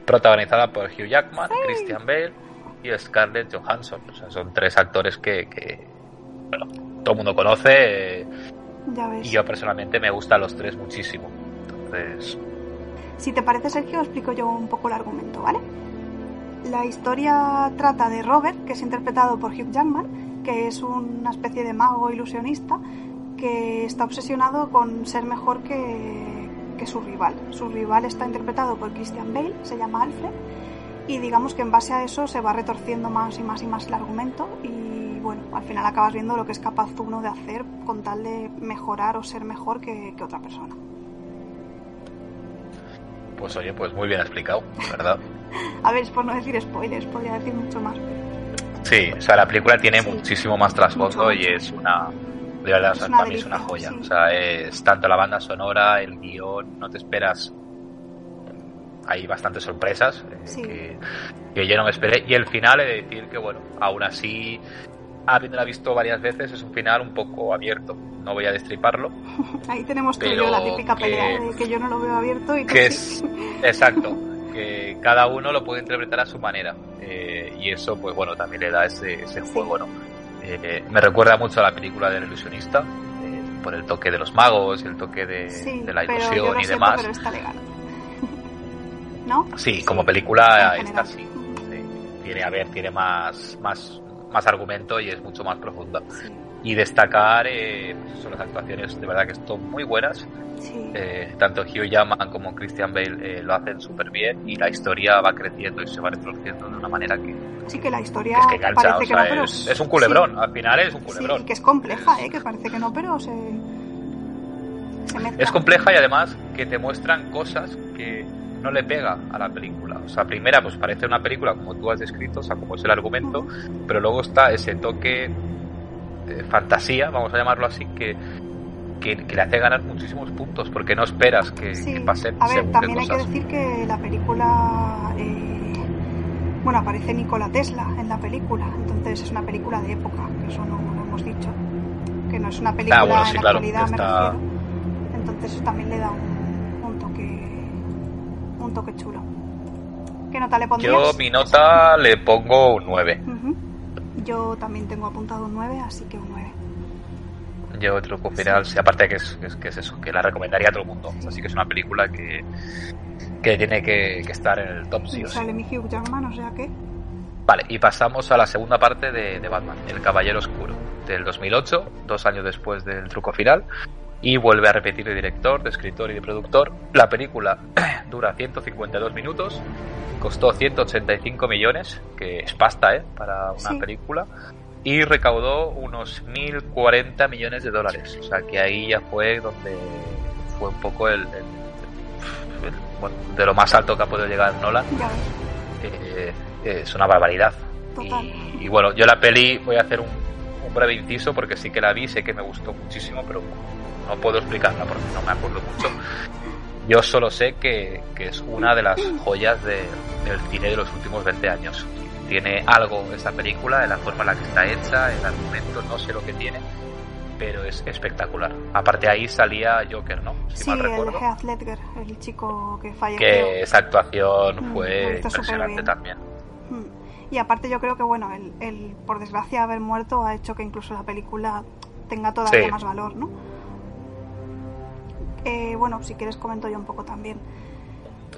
Protagonizada por Hugh Jackman, Christian Bale y Scarlett Johansson. O sea, son tres actores que, que, bueno, todo el mundo conoce eh, Ya ves. y yo personalmente me gustan los tres muchísimo. Entonces, Si te parece, Sergio, explico yo un poco el argumento, ¿vale? La historia trata de Robert, que es interpretado por Hugh Jackman, que es una especie de mago ilusionista que está obsesionado con ser mejor que, que su rival. Su rival está interpretado por Christian Bale, se llama Alfred, y digamos que en base a eso se va retorciendo más y más y más el argumento y bueno, al final acabas viendo lo que es capaz uno de hacer con tal de mejorar o ser mejor que, que otra persona. pues oye, pues muy bien explicado, ¿verdad? (laughs) A ver, es por no decir spoilers, podría decir mucho más. Sí, o sea, la película tiene Sí. muchísimo más trasfondo y es una... De verdad, Es una para mí es una joya. sí. O sea, es tanto la banda sonora, el guion, no te esperas... Hay bastantes sorpresas eh, Sí. que, que yo no me esperé. Y el final, he de decir que, bueno, aún así, habiéndola visto varias veces, es un final un poco abierto. No voy a destriparlo. (laughs) Ahí tenemos tú y yo la típica que- pelea de que yo no lo veo abierto y que sí. es exacto (laughs) que cada uno lo puede interpretar a su manera Eh, y eso pues bueno también le da ese, ese Sí. juego no Eh, me recuerda mucho a la película del ilusionista eh, por el toque de los magos el toque de, Sí, de la pero yo ilusión lo y demás pero está legal. (laughs) ¿No? sí como película está así sí. tiene a ver tiene más más más argumento y es mucho más profunda Sí. Y destacar eh, pues son las actuaciones de verdad que son muy buenas. Eh, tanto Hugh Jackman como Christian Bale eh, lo hacen súper bien y la historia va creciendo y se va retorciendo de una manera que... Sí, que la historia es que parece que no, pero... Es, un culebrón, al final es un culebrón. Sí, que es compleja, ¿eh? que parece que no, pero se... es compleja y además que te muestran cosas que no le pega a la película. O sea, primera, pues parece una película como tú has descrito, o sea, como es el argumento, pero luego está ese toque de fantasía, vamos a llamarlo así, que, que, le hace ganar muchísimos puntos porque no esperas que, sí. pase. A ver, también hay que decir que la película. Eh, bueno, aparece Nikola Tesla en la película, entonces es una película de época, que eso no lo hemos dicho. Que no es una película ah, en la actualidad, me refiero. Entonces eso también le da un, un toque. un toque chulo. ¿Qué nota le pondrías? Yo mi nota le pongo un 9. Yo también tengo apuntado un 9, así que un 9. Yo truco final, sí. aparte que es, que es eso, que la recomendaría a todo el mundo. Así que es una película que, que tiene que, que estar en el top sí o Sale mi Hugh Jackman, o sea que... Vale, y pasamos a la segunda parte de, de, Batman, El Caballero Oscuro, del 2008, dos años después del truco final, y vuelve a repetir de director, de escritor y de productor. La película (clears throat) dura 152 minutos, costó 185 millones, que es pasta, ¿eh? Para una Sí. película, y recaudó unos 1.040 millones de dólares. O sea que ahí ya fue donde fue un poco el, el- el- bueno, de lo más alto que ha podido llegar Nolan. Ves, Eh, es una barbaridad. Y, y bueno, yo la peli voy a hacer un, un breve inciso porque sí que la vi, sé que me gustó muchísimo, pero no puedo explicarla porque no me acuerdo mucho. Yo solo sé que, que es una de las joyas de- del cine de los últimos 20 años. Tiene algo esa película, en la forma en la que está hecha, el argumento, no sé lo que tiene, pero es espectacular. Aparte ahí salía Joker, ¿no? Si Sí, mal el recuerdo. Heath Ledger, el chico que falleció. Que esa actuación Mm, fue impresionante también. Mm. Y aparte yo creo que, bueno, el, el, por desgracia haber muerto ha hecho que incluso la película tenga todavía Sí. más valor, ¿no? Eh, bueno, si quieres comento yo un poco también.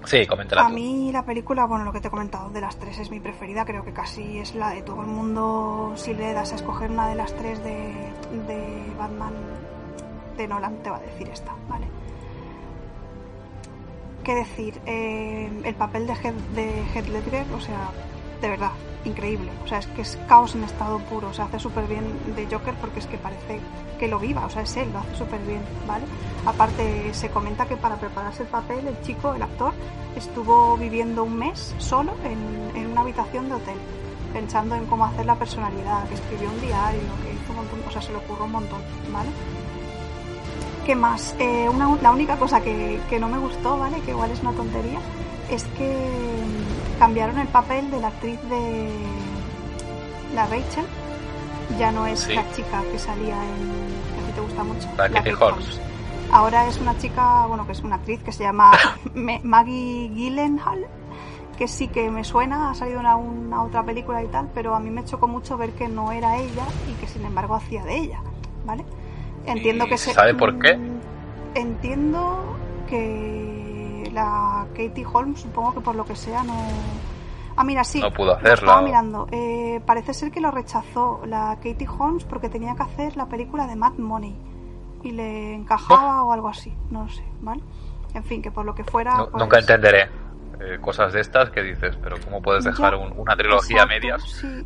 Sí, coméntala A tú. mí la película, bueno, lo que te he comentado, de las tres es mi preferida, creo que casi es la de todo el mundo. Si le das a escoger una de las tres de, de Batman de Nolan, te va a decir esta, ¿vale? ¿Qué decir? Eh, el papel de Heath, de Heath Ledger, o sea, de verdad, increíble. O sea, es que es caos en estado puro. O sea, hace súper bien de Joker porque es que parece que lo viva. O sea, es él, lo hace súper bien, ¿vale? Aparte, se comenta que para prepararse el papel, el chico, el actor, estuvo viviendo un mes solo en, en una habitación de hotel, pensando en cómo hacer la personalidad, que escribió un diario, que hizo un montón, o sea, se le ocurrió un montón, ¿vale? ¿Qué más? Eh, una, la única cosa que, que no me gustó, ¿vale? Que igual es una tontería, es que cambiaron el papel de la actriz de la Rachel. Ya no es Sí. la chica que salía en. que a ti te gusta mucho. La Holmes. Ahora es una chica, bueno, que es una actriz que se llama (coughs) Maggie Gyllenhaal, que sí que me suena, ha salido en una otra película y tal, pero a mí me chocó mucho ver que no era ella y que sin embargo hacía de ella, ¿vale? Entiendo ¿Y que se... sabe por qué? Mm, Entiendo que la Katie Holmes, supongo que por lo que sea, no... Ah, mira, sí. No pudo lo hacerla. Estaba mirando. Eh, parece ser que lo rechazó la Katie Holmes porque tenía que hacer la película de Mad Money y le encajaba o algo así, no lo sé, ¿vale? En fin, que por lo que fuera. No- pues- Nunca entenderé eh, cosas de estas que dices, pero ¿cómo puedes dejar un- una trilogía a exacto, medias Sí,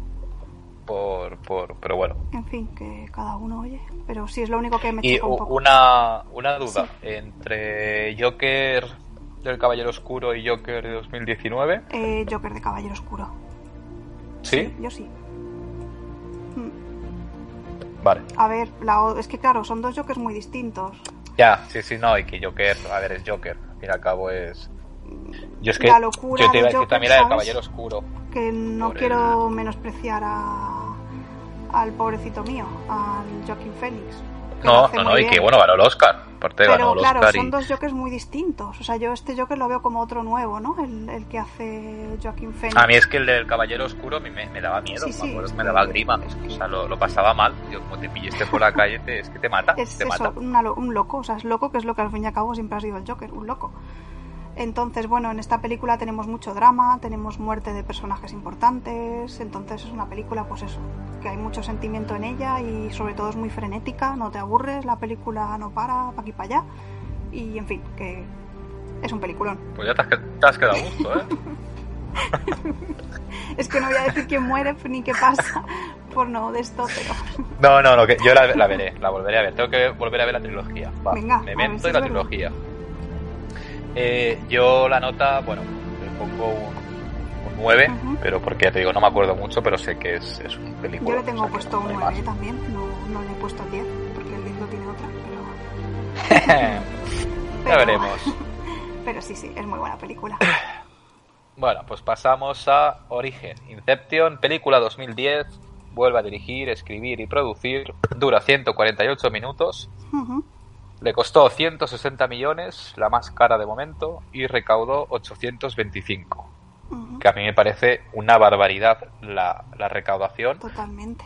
por, por... Pero bueno. en fin, que cada uno oye. Pero sí es lo único que me Y un poco. una, una duda. Entre Joker del Caballero Oscuro y Joker de 2019. Eh, Joker de Caballero Oscuro. ¿Sí? Yo sí. Mm, Vale. A ver, la es que claro, son dos Jokers muy distintos. Ya, sí, sí, no. Y que Joker, a ver, es Joker. Al fin y al cabo es... Yo es que La locura yo te iba a de decir Joker, también la del ¿sabes? Caballero Oscuro. Que no Por quiero menospreciar a, al pobrecito mío, al Joaquin Phoenix. No, no, no, y bien. que bueno, ganó el Oscar. Aparte ganó Pero el claro, Oscar son y... dos Jokers muy distintos. O sea, yo este Joker lo veo como otro nuevo, ¿no? El, el que hace Joaquin Phoenix. A mí es que el del Caballero Oscuro me, me daba miedo, Sí, sí, me acuerdo, daba grima. es que- O sea, lo, lo pasaba mal. Yo, como te pilleste por la calle, te- es que te mata. (laughs) es te eso, mata. una lo- un loco. O sea, es loco, que es lo que al fin y al cabo siempre ha sido el Joker, un loco. Entonces, bueno, en esta película tenemos mucho drama, tenemos muerte de personajes importantes, entonces es una película, pues eso, que hay mucho sentimiento en ella y sobre todo es muy frenética, no te aburres, la película no para, pa' aquí para allá, y en fin, que es un peliculón. Pues ya te has, te has quedado a gusto, ¿eh? (laughs) Es que no voy a decir quién muere ni qué pasa por no de esto, pero No, no, no, que yo la, la veré, la volveré a ver. Tengo que volver a ver la trilogía. Va, Venga, me meto si y la verdad. trilogía. Eh, yo la nota, bueno, le pongo un, un 9, Ujú. pero porque ya te digo, no me acuerdo mucho, pero sé que es, es un película. yo le tengo o sea, que puesto un hay 9 más. también, no, no le he puesto el 10, porque el 10 lo tiene otra, pero, (laughs) ya veremos. (laughs) Pero sí, sí, es muy buena película. (coughs) Bueno, pues pasamos a Origen. Inception, película 2010. Vuelve a dirigir, escribir y producir. Dura 148 minutos. Ujú. Le costó 160 millones, la más cara de momento, y recaudó 825. Ujú. Que a mí me parece una barbaridad la, la recaudación, Totalmente.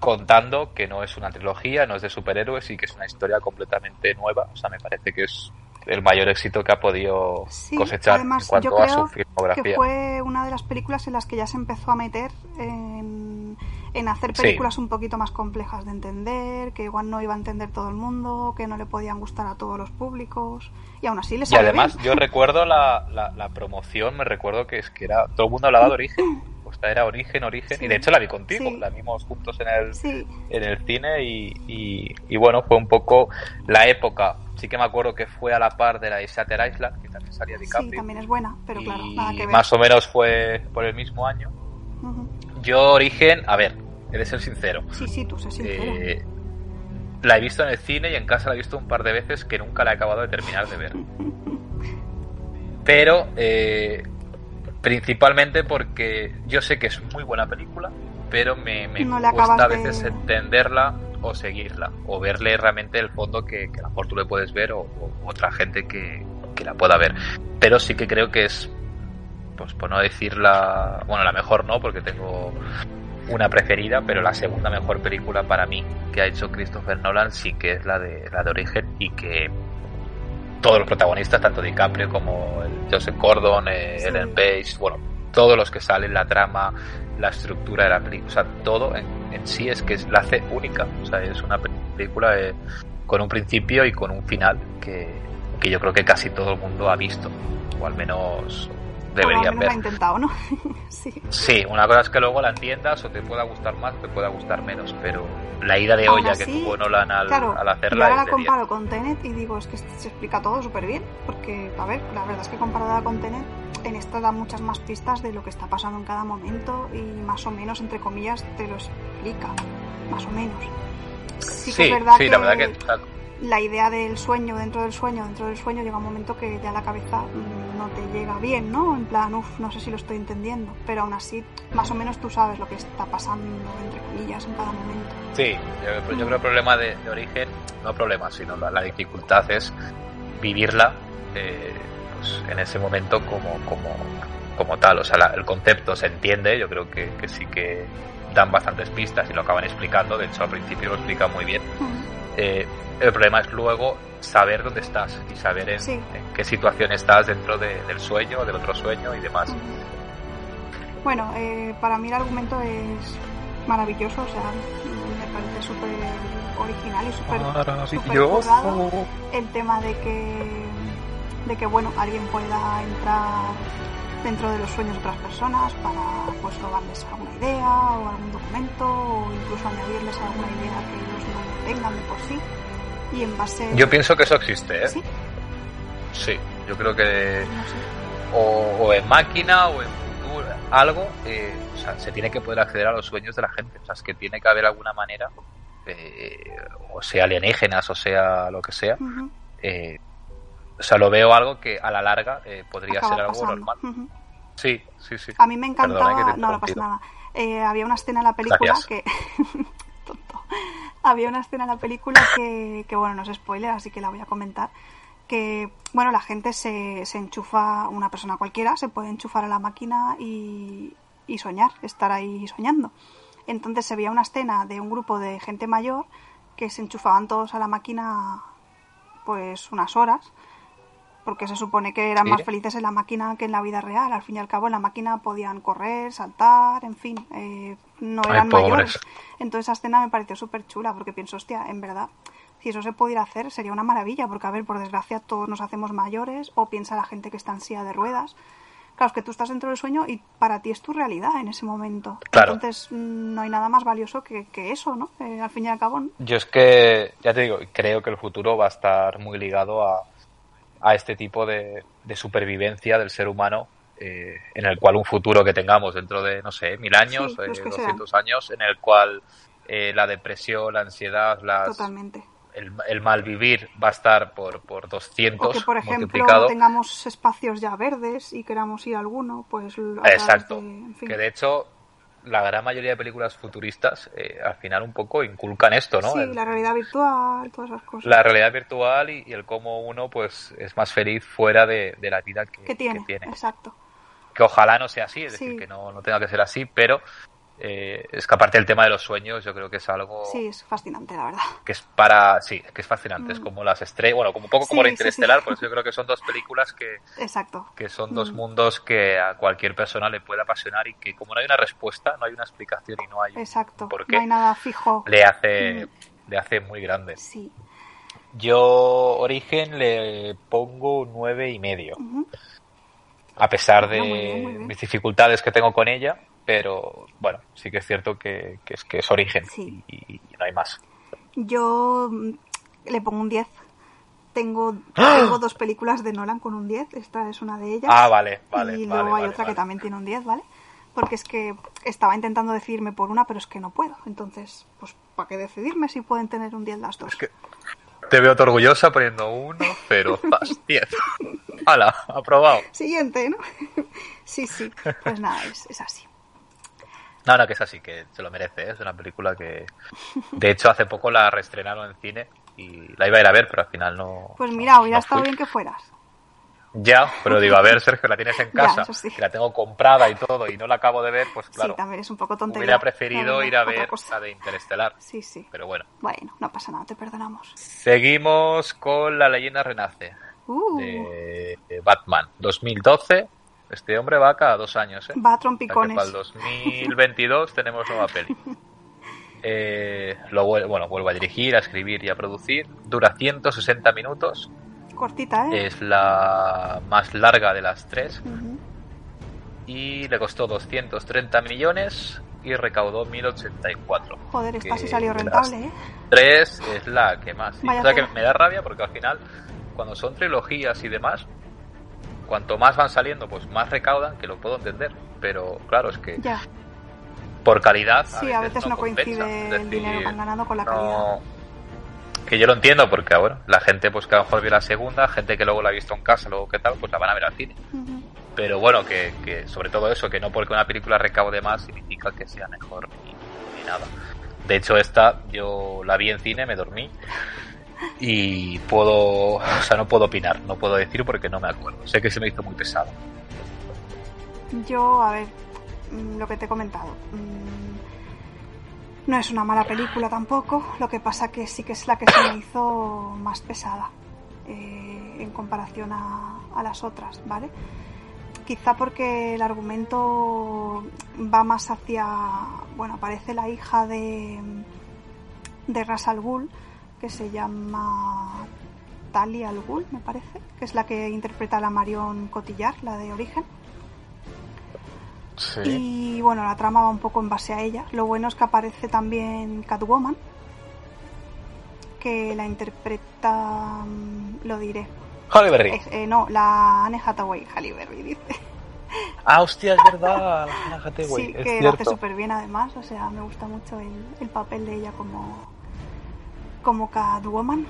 contando que no es una trilogía, no es de superhéroes y que es una historia completamente nueva. O sea, me parece que es el mayor éxito que ha podido Sí, cosechar además, en cuanto yo a su filmografía. que fue una de las películas en las que ya se empezó a meter en, en hacer Sí. películas un poquito más complejas de entender, que igual no iba a entender todo el mundo, que no le podían gustar a todos los públicos, y aún así les Y además, yo recuerdo la, la, la promoción, me recuerdo que es que era todo el mundo hablaba de origen. (laughs) O sea, era origen, origen. Sí. Y de hecho la vi contigo, Sí. la vimos juntos en el, Sí, en el cine y, y, y bueno, fue un poco la época. Sí que me acuerdo que fue a la par de la de Shutter Island, que también salía sí, DiCaprio. también es buena, pero claro, nada que ver. más o menos fue por el mismo año. Yo, Origen, a ver, he de ser sincero. Sí, sí, tú sé sincero. eh, la he visto en el cine y en casa la he visto un par de veces que nunca la he acabado de terminar de ver. (laughs) Pero eh, principalmente porque yo sé que es muy buena película, pero me, me No cuesta a de- veces entenderla o seguirla, o verle realmente el fondo que, que a lo mejor tú le puedes ver o, o otra gente que, que la pueda ver. Pero sí que creo que es, pues por no decir la, bueno, la mejor no, porque tengo una preferida, pero la segunda mejor película para mí que ha hecho Christopher Nolan sí que es la de la de Origen y que todos los protagonistas, tanto DiCaprio como el Joseph Gordon, eh, Sí. Ellen Page, bueno, todos los que salen, la trama, la estructura de la película, o sea, todo en, en sí es que es- la hace única, o sea, es una película eh, con un principio y con un final que, que yo creo que casi todo el mundo ha visto, o al menos Por lo deberían menos ver. lo intentado, ¿no? (laughs) sí. Sí, una cosa es que luego la entiendas o te pueda gustar más o te pueda gustar menos, pero la ida de olla que así, tuvo Nolan al, Claro, al yo hacerla ahora es la de 10. comparo con Tenet y digo, es que se explica todo súper bien, porque, a ver, la verdad es que comparada con Tenet, en esta da muchas más pistas de lo que está pasando en cada momento y más o menos, entre comillas, te lo explica, más o menos. Sí, que Sí, es verdad sí, que, la verdad que la idea del sueño dentro del sueño, dentro del sueño, llega un momento que ya la cabeza mm, no te llega bien, ¿no? En plan, uff, no sé si lo estoy entendiendo, pero aún así, más o menos tú sabes lo que está pasando, entre comillas, en cada momento. Sí, yo, yo creo que el problema de, de origen, no problema, sino la, la dificultad es vivirla eh, pues, en ese momento como, como, como tal. O sea, la- el concepto se entiende, yo creo que, que sí que dan bastantes pistas y lo acaban explicando, de hecho al principio lo explican muy bien. Eh, el problema es luego saber dónde estás y saber en, Sí. en qué situación estás dentro de- del sueño, del otro sueño y demás. Bueno, eh, para mí el argumento es maravilloso, o sea, me parece súper original y súper súper currado. el tema de que de que bueno alguien pueda entrar dentro de los sueños de otras personas para pues robarles alguna idea o algún documento o incluso añadirles alguna idea que ellos no tengan de por sí y en base Yo pienso que eso existe, ¿eh? sí Sí, yo creo que no sé. o, o en máquina o en futuro, algo, eh, o sea, se tiene que poder acceder a los sueños de la gente. O sea, es que tiene que haber alguna manera, eh, o sea alienígenas, o sea lo que sea. Eh, o sea, lo veo algo que a la larga eh, podría Acaba ser algo pasando. normal. Sí, sí, sí. A mí me encantaba. no, no pasa nada. Había una escena en la película Gracias. que. (laughs) Tonto. (laughs) Había una escena en la película que, que, bueno, no es spoiler, así que la voy a comentar. Que, bueno, la gente se, se enchufa, una persona cualquiera se puede enchufar a la máquina y, y soñar, estar ahí soñando. Entonces se veía una escena de un grupo de gente mayor que se enchufaban todos a la máquina, pues unas horas porque se supone que eran más felices en la máquina que en la vida real. Al fin y al cabo, en la máquina podían correr, saltar, en fin, eh, no eran pobres. mayores. Entonces, esa escena me pareció súper chula, porque pienso, hostia, en verdad, si eso se pudiera hacer, sería una maravilla, porque, a ver, por desgracia, todos nos hacemos mayores, o piensa la gente que está en silla de ruedas. Claro, es que tú estás dentro del sueño y para ti es tu realidad en ese momento. Claro. Entonces, mm, no hay nada más valioso que, que eso, ¿no? Eh, al fin y al cabo, ¿no? Yo es que, ya te digo, creo que el futuro va a estar muy ligado a, a este tipo de, de supervivencia del ser humano, eh, en el cual un futuro que tengamos dentro de, no sé, mil años, Sí, los eh, que 200 años, en el cual eh, la depresión, la ansiedad, las, Totalmente. el, el malvivir va a estar por, por 200 O que, por ejemplo, tengamos espacios ya verdes y queramos ir a alguno, pues... a Exacto. de- en fin. Que de hecho, la gran mayoría de películas futuristas eh, al final un poco inculcan esto, ¿no? Sí, El- la realidad virtual, todas esas cosas. la realidad virtual y, y el cómo uno pues es más feliz fuera de, de la vida que, que tiene, que tiene. exacto. Que ojalá no sea así, es decir, que no, no tenga que ser así, pero eh, es que aparte del tema de los sueños, yo creo que es algo Sí, es fascinante, la verdad. que es para, sí, que es fascinante, es Mm. como las estrellas, bueno, como un poco Sí, como la Interestelar, sí. por eso yo creo que son dos películas que, Exacto. que son dos Mm. mundos que a cualquier persona le puede apasionar y que como no hay una respuesta, no hay una explicación y no hay Exacto. por No hay nada fijo. le hace, Mm. le hace muy grande. Sí. Yo, Origen, le pongo nueve y medio. Ujú. A pesar de Bueno, muy bien, muy bien. mis dificultades que tengo con ella, pero bueno, sí que es cierto que, que es que es origen Sí. y, y no hay más. Yo mm, le pongo un 10. Tengo, ¡Ah! tengo dos películas de Nolan con un 10. Esta es una de ellas. Ah, vale, vale, Y vale, luego hay vale, otra que también tiene un 10, ¿vale? Porque es que estaba intentando decidirme por una, pero es que no puedo. Entonces, pues, ¿para qué decidirme si pueden tener un 10 las dos? Es que te veo orgullosa poniendo uno, pero (laughs) vas 10. ¡Hala! Aprobado. Siguiente, ¿no? (laughs) sí, sí. Pues nada, es, es así. No, no, que es así, que se lo merece. ¿eh? Es una película que, de hecho, hace poco la reestrenaron en cine y la iba a ir a ver, pero al final no. Pues no- mira, hubiera no estado fui. bien que fueras. Ya, pero digo, a ver, Sergio, la tienes en (laughs) casa, sí. que la tengo comprada y todo y no la acabo de ver, pues claro. sí, también es un poco tontería. Hubiera preferido ir a ver cosa. la de Interestelar, Sí, sí. pero bueno. Bueno, no pasa nada, te perdonamos. Seguimos con La leyenda renace Uh, de, Batman 2012. Este hombre va cada dos años, ¿eh? va a trompicones. para el 2022 tenemos nueva peli. (laughs) Eh, lo bueno, vuelvo a dirigir, a escribir y a producir. Dura 160 minutos. Cortita, ¿eh? Es la más larga de las tres. Y le costó 230 millones y recaudó 1084. Joder, esta sí salió rentable, ¿eh? tres es la que más. Vaya o sea que me da rabia porque al final, cuando son trilogías y demás, cuanto más van saliendo, pues más recaudan, que lo puedo entender. Pero claro, es que Ya. por calidad. Sí, a veces no coincide el dinero que han ganado con la calidad. no- Que yo lo entiendo porque, bueno, la gente pues que a lo mejor vio la segunda, gente que luego la ha visto en casa, luego qué tal, pues la van a ver al cine. Pero bueno, que, que sobre todo eso, que no porque una película recaude más significa que sea mejor ni, ni nada. De hecho, esta yo la vi en cine, me dormí y puedo, o sea, no puedo opinar, no puedo decir porque no me acuerdo. Sé que se me hizo muy pesado. Yo, a ver, mm, lo que te he comentado. No es una mala película tampoco, lo que pasa que sí que es la que se me hizo más pesada eh, en comparación a, las otras, ¿vale? Quizá porque el argumento va más hacia. Bueno, aparece la hija de. de Ras Al Ghul, que se llama Talia Al Ghul, me parece, que es la que interpreta a la Marion Cotillard, la de Origen. Sí. Y bueno, la trama va un poco en base a ella. Lo bueno es que aparece también Catwoman, que la interpreta. mm, Lo diré. Halle Berry. Es- eh, no, la Anne Hathaway, Halle Berry, dice. Ah, hostia, es verdad, la Anne (laughs) Hathaway, sí, es que lo hace súper bien además. O sea, me gusta mucho el, el papel de ella como, como Catwoman.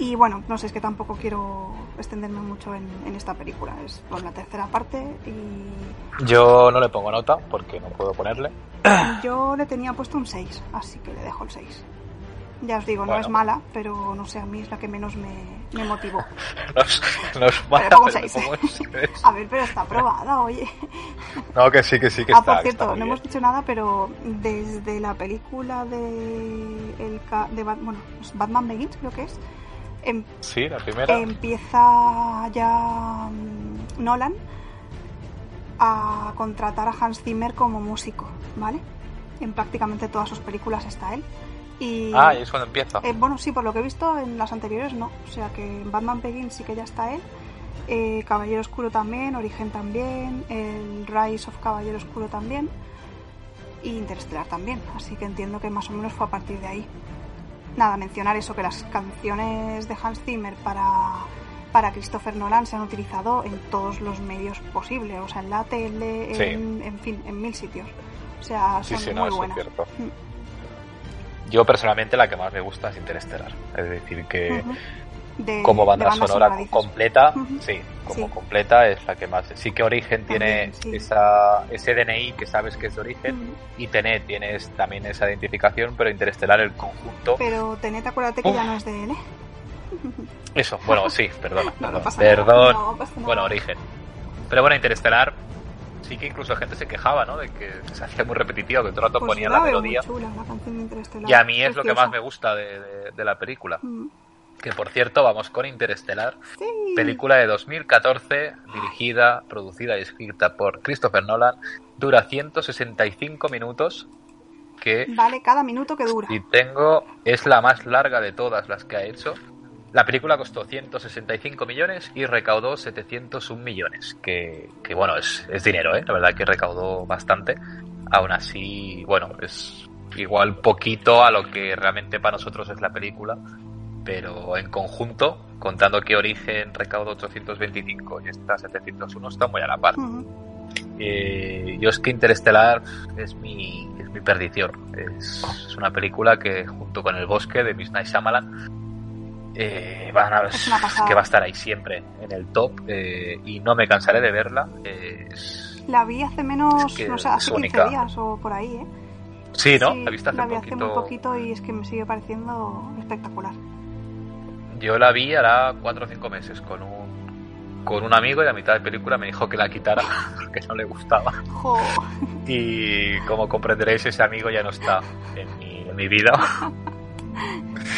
Y bueno, no sé, es que tampoco quiero extenderme mucho en, en esta película. Es por la tercera parte y Yo no le pongo nota porque no puedo ponerle. (coughs) Yo le tenía puesto un 6, así que le dejo el 6. Ya os digo, no es mala, pero no sé, a mí es la que menos me, me motivó. (laughs) No es, no es mala, pero pongo. (laughs) A ver, pero está aprobada, oye. (laughs) No, que sí, que sí, que ah, está. por que está cierto, no bien. hemos dicho nada, pero desde la película de, el, de Bat- bueno, pues Batman Begins, creo que es, Em- Sí, la primera. empieza ya mm, Nolan a contratar a Hans Zimmer como músico, ¿vale? En prácticamente todas sus películas está él. Y, Ah, y es cuando empieza. eh, bueno, sí, por lo que he visto en las anteriores no. O sea que en Batman Begins sí que ya está él. Eh, Caballero Oscuro también, Origen también, el Rise of Caballero Oscuro también. Y Interestelar también. Así que entiendo que más o menos fue a partir de ahí. Nada, mencionar eso, que las canciones de Hans Zimmer para, para Christopher Nolan se han utilizado en todos los medios posibles. O sea, en la tele, Sí. en, en fin, en mil sitios. O sea, Sí, son sí, no, muy eso es buenas. cierto. Mm. Yo personalmente la que más me gusta es Interestelar. Es decir, que. De- como banda, de sonora, completa, sí, como Sí. completa es la que más. Sí que Origen tiene sí. esa, ese DNI que sabes que es de Origen y Tenet tienes también esa identificación, pero Interestelar el conjunto. Pero tened acuérdate que Uf. ya no es de él, ¿eh? (laughs) Eso, bueno, sí, perdona, (laughs) No, no perdón, perdón. no pasa nada. Bueno, Origen. Pero bueno, Interestelar sí que incluso gente se quejaba, ¿no? De que se hacía muy repetitivo, que todo el rato Pues ponían la melodía. Chula, la. Y a mí es lo que más me gusta de, de- de la película. Que por cierto, vamos con Interestelar, Sí. película de 2014, dirigida, producida y escrita por Christopher Nolan. Dura 165 minutos, que Vale cada minuto que dura. si tengo es la más larga de todas las que ha hecho. La película costó 165 millones y recaudó 701 millones, que, que bueno, es, es dinero, ¿eh? La verdad que recaudó bastante. Aún así, bueno, es igual poquito a lo que realmente para nosotros es la película, pero en conjunto, contando que Origen recaudó 825 y esta 701, está muy a la par. Ujú. Eh, yo es que Interestelar es mi, es mi perdición. Es, es una película que junto con El Bosque de Miss Night Shyamalan eh, van a, que va a estar ahí siempre en el top eh, y no me cansaré de verla. Es- La vi hace menos, Es que no sé, hace 15 única. días o por ahí, ¿eh? sí, ¿no? Sí, la viste hace la vi hace poquito. muy poquito y es que me sigue pareciendo espectacular. Yo la vi hará cuatro o cinco meses con un, con un amigo y a mitad de película me dijo que la quitara (laughs) porque no le gustaba. Jo, Y como comprenderéis, ese amigo ya no está en mi, en mi vida.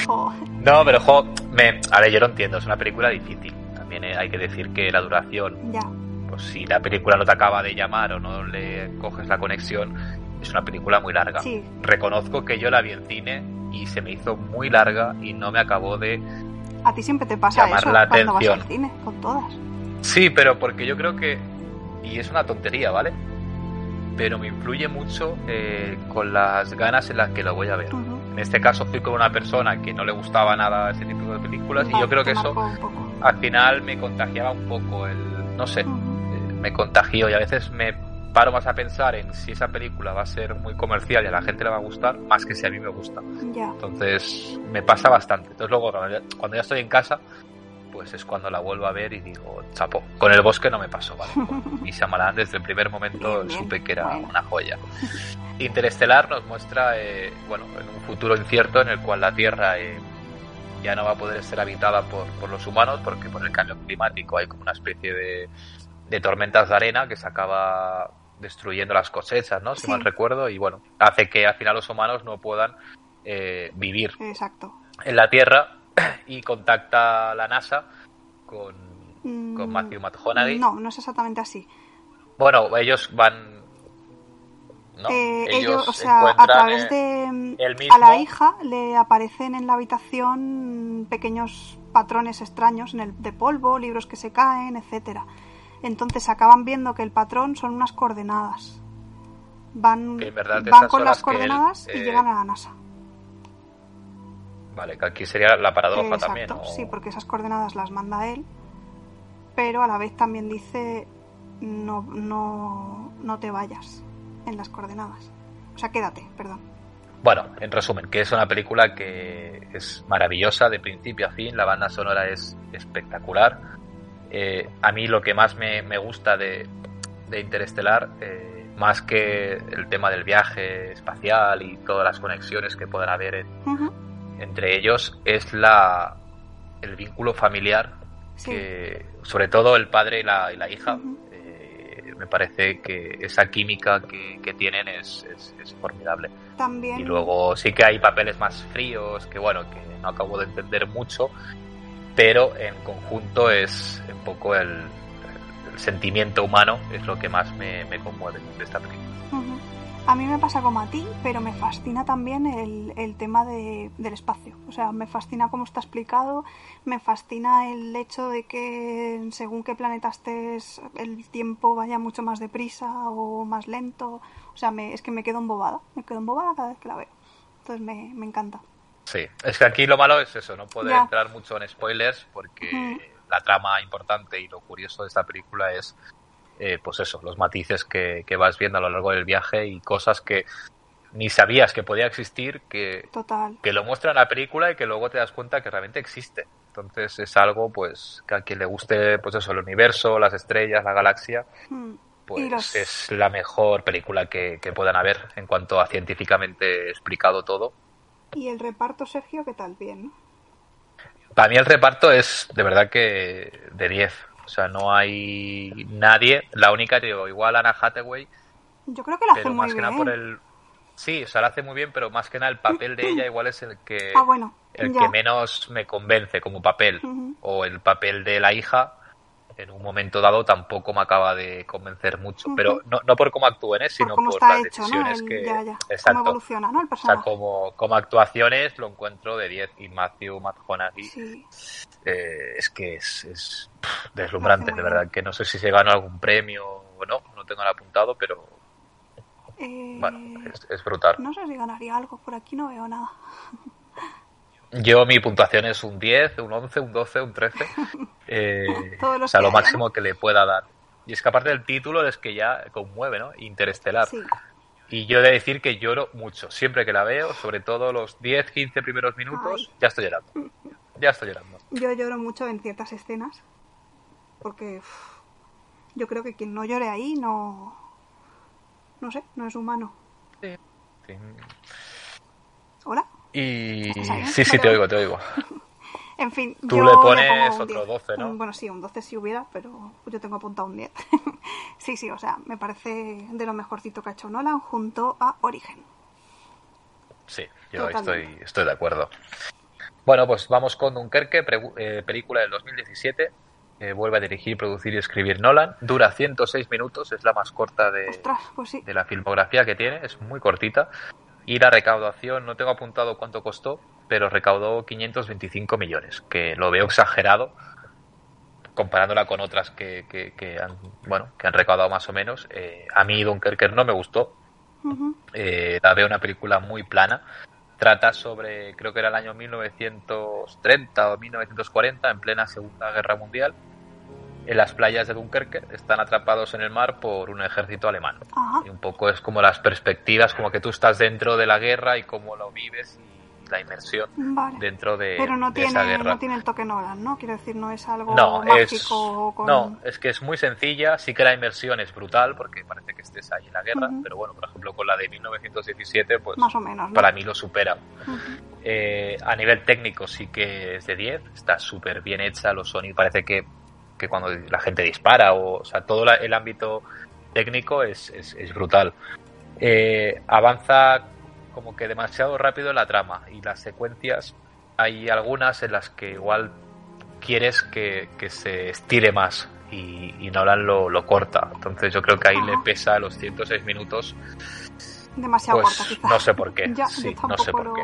jo. No, pero jo, me, a ver, yo lo entiendo, es una película difícil. También eh, hay que decir que la duración, Ya. pues si la película no te acaba de llamar o no le coges la conexión, es una película muy larga. Sí, Reconozco que yo la vi en cine y se me hizo muy larga y no me acabó de... a ti siempre te pasa Llamar eso la cuando vas al cine, con todas. Sí, pero porque yo creo que... Y es una tontería, ¿vale? Pero me influye mucho eh, con las ganas en las que lo voy a ver. En este caso fui con una persona que no le gustaba nada ese tipo de películas y yo creo que eso al final me contagiaba un poco el, no sé, eh, me contagió y a veces me paro más a pensar en si esa película va a ser muy comercial y a la gente le va a gustar, más que si a mí me gusta. Entonces me pasa bastante. Entonces luego cuando ya, cuando ya estoy en casa, pues es cuando la vuelvo a ver y digo, chapo, con el bosque no me pasó, ¿vale? (laughs) Y Shyamalan desde el primer momento supe que era una joya. Interestelar nos muestra, eh, bueno, en un futuro incierto en el cual la Tierra eh, ya no va a poder ser habitada por, por los humanos porque por el cambio climático hay como una especie de, de tormentas de arena que se acaba destruyendo las cosechas, ¿no? Si Sí. mal recuerdo, y bueno, hace que al final los humanos no puedan eh, vivir Exacto. en la Tierra (clears throat) y contacta la NASA con, Mm, con Matthew McConaughey. No, no es exactamente así. Bueno, ellos van... ¿no? Eh, ellos, o sea, a través de el mismo- a la hija le aparecen en la habitación pequeños patrones extraños en el de polvo, libros que se caen, etcétera. Entonces acaban viendo que el patrón son unas coordenadas. Van, verdad van con las él, coordenadas y eh, llegan a la NASA. Vale, que aquí sería la paradoja Exacto, también. ¿no? sí, porque esas coordenadas las manda él, pero a la vez también dice no, no, no te vayas en las coordenadas. O sea, quédate, perdón. Bueno, en resumen, que es una película que es maravillosa de principio a fin, la banda sonora es espectacular. Eh, a mí lo que más me, me gusta de, de Interestelar, eh, más que el tema del viaje espacial y todas las conexiones que puedan haber en- entre ellos, es la el vínculo familiar, Sí. que sobre todo el padre y la, y la hija. Eh, me parece que esa química que, que tienen es, es- es formidable. También Y luego sí que hay papeles más fríos que, bueno, que no acabo de entender mucho. Pero en conjunto es un poco el, sentimiento humano, es lo que más me, conmueve de esta película. Ujú. A mí me pasa como a ti, pero me fascina también el, el tema de- del espacio. O sea, me fascina cómo está explicado, me fascina el hecho de que según qué planeta estés, el tiempo vaya mucho más deprisa o más lento. O sea, me- es que me quedo embobada, me quedo embobada cada vez que la veo. Entonces me, me encanta. Sí, es que aquí lo malo es eso, no poder Ya. entrar mucho en spoilers porque la trama importante y lo curioso de esta película es, eh, pues eso, los matices que, que vas viendo a lo largo del viaje y cosas que ni sabías que podía existir, que, Total. que lo muestra en la película y que luego te das cuenta que realmente existe. Entonces es algo, pues, que a quien le guste, pues eso, el universo, las estrellas, la galaxia, Mm. pues los- es la mejor película que, que puedan haber en cuanto a científicamente explicado todo. Y el reparto, Sergio, ¿qué tal? Bien, ¿no? Para mí el reparto es de verdad que de 10. O sea, no hay nadie. La única, digo, igual Anna Hathaway, Yo creo que lo hace muy más que bien. nada por el... Sí, o sea, la hace muy bien, pero más que nada el papel de ella igual es el que, Ah, bueno, el ya. que menos me convence como papel. O el papel de la hija, en un momento dado tampoco me acaba de convencer mucho. Ujú. Pero no, no por cómo actúen, ¿eh? sino por por las hecho, ¿no? decisiones El- que... ya, ya. Exacto. Cómo evoluciona, ¿no? El O sea, personaje. como, como actuaciones lo encuentro de 10. Y Matthew McConaughey Sí. eh, es que es, es, pff, deslumbrante, de verdad. Que no sé si se ganó algún premio o no, no tengo nada apuntado, pero Eh, bueno, es, es brutal. No sé si ganaría algo, por aquí no veo nada. Yo mi puntuación es un 10, un 11, un 12, un 13. (laughs) Eh, (laughs) o sea, lo máximo que le pueda dar. Y es que aparte del título es que ya conmueve, ¿no? Interestelar. Sí. Y yo he de decir que lloro mucho. Siempre que la veo, sobre todo los 10, 15 primeros minutos, Ay. ya estoy llorando. Ya estoy llorando. Yo lloro mucho en ciertas escenas. Porque yo creo que quien no llore ahí no. No sé, no es humano. Sí. ¿Hola? Y sí, sí, te oigo, te oigo. (laughs) En fin, Tú yo le pones un otro 10. 12, ¿no? Mm, Bueno, sí, un 12 si hubiera, pero yo tengo apuntado un 10. (laughs) sí, sí, o sea, me parece de lo mejorcito que ha hecho Nolan junto a Origen. Sí, yo Totalmente. estoy, estoy de acuerdo. Bueno, pues vamos con Dunkerque, eh, película del 2017. eh, vuelve a dirigir, producir y escribir Nolan. Dura 106 minutos, es la más corta de, Ostras, pues sí. de la filmografía que tiene, es muy cortita. Y la recaudación, no tengo apuntado cuánto costó, pero recaudó 525 millones, que lo veo exagerado comparándola con otras que, que, que han, bueno, que han recaudado más o menos. Eh, a mí Dunkerque no me gustó, eh, la veo una película muy plana. Trata sobre, creo que era el año 1930 o 1940, en plena Segunda Guerra Mundial. En las playas de Dunkerque están atrapados en el mar por un ejército alemán. Ajá. Y un poco es como las perspectivas, como que tú estás dentro de la guerra y cómo lo vives y la inmersión Vale. dentro de, Pero no de esa tiene, guerra. no tiene el toque Nolan, ¿no? Quiero decir, no es algo No, es, mágico con... no, es que es muy sencilla, sí que la inmersión es brutal porque parece que estés ahí en la guerra, Ujú. pero bueno, por ejemplo con la de 1917, pues Más o menos, ¿no? para mí lo supera. Ujú. Eh, a nivel técnico sí que es de 10, está súper bien hecha, los sonidos, parece que, que cuando la gente dispara, o, o sea, todo la- el ámbito técnico es, es, es brutal. Eh, avanza como que demasiado rápido en la trama y las secuencias, hay algunas en las que igual quieres que, que se estire más y, y Nolan lo, lo corta. Entonces yo creo que ahí Ajá. le pesa los 106 minutos, Demasiado pues corta, quizás. no sé por qué. (laughs) Ya, Sí, no sé por qué.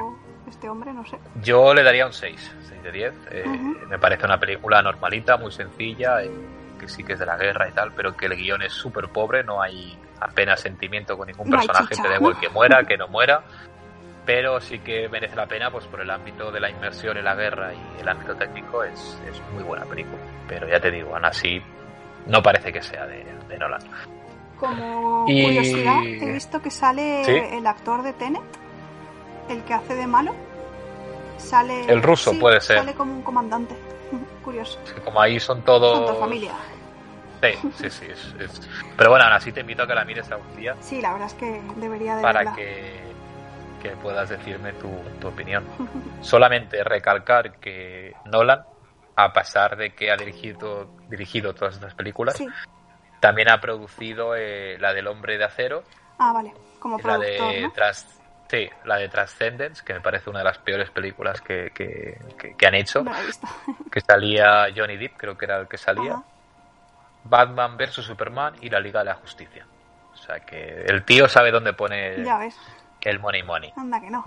Este hombre, no sé. Yo le daría un 6, 6 de 10. Eh. Me parece una película normalita, muy sencilla, eh, que sí que es de la guerra y tal, pero que el guion es súper pobre, no hay apenas sentimiento con ningún No personaje, te da igual que muera, (laughs) que no muera, pero sí que merece la pena pues por el ámbito de la inmersión en la guerra y el ámbito técnico es, es muy buena película. Pero ya te digo, aún así no parece que sea de, de Nolan. Como Y- curiosidad, he visto que sale ¿Sí? el actor de Tenet, el que hace de malo. Sale. El ruso, sí, puede ser. Sale como un comandante. (laughs) Curioso. Que como ahí son todos... Son toda familia. Sí, sí, sí. es- es- Pero bueno, aún así te invito a que la mires algún día. Sí, la verdad es que debería de para verla. que, que puedas decirme tu, tu opinión. (laughs) Solamente recalcar que Nolan, a pesar de que ha dirigido, dirigido todas estas películas, Sí. también ha producido eh, la del Hombre de Acero, Ah, vale. Como y la productor, de ¿no? tras, Sí, la de Transcendence, que me parece una de las peores películas que, que, que- que han hecho. No. (laughs) Que salía Johnny Depp, creo que era el que salía. Ajá. Batman vs Superman y la Liga de la Justicia. O sea que el tío sabe dónde pone Ya ves, el money money. anda que no.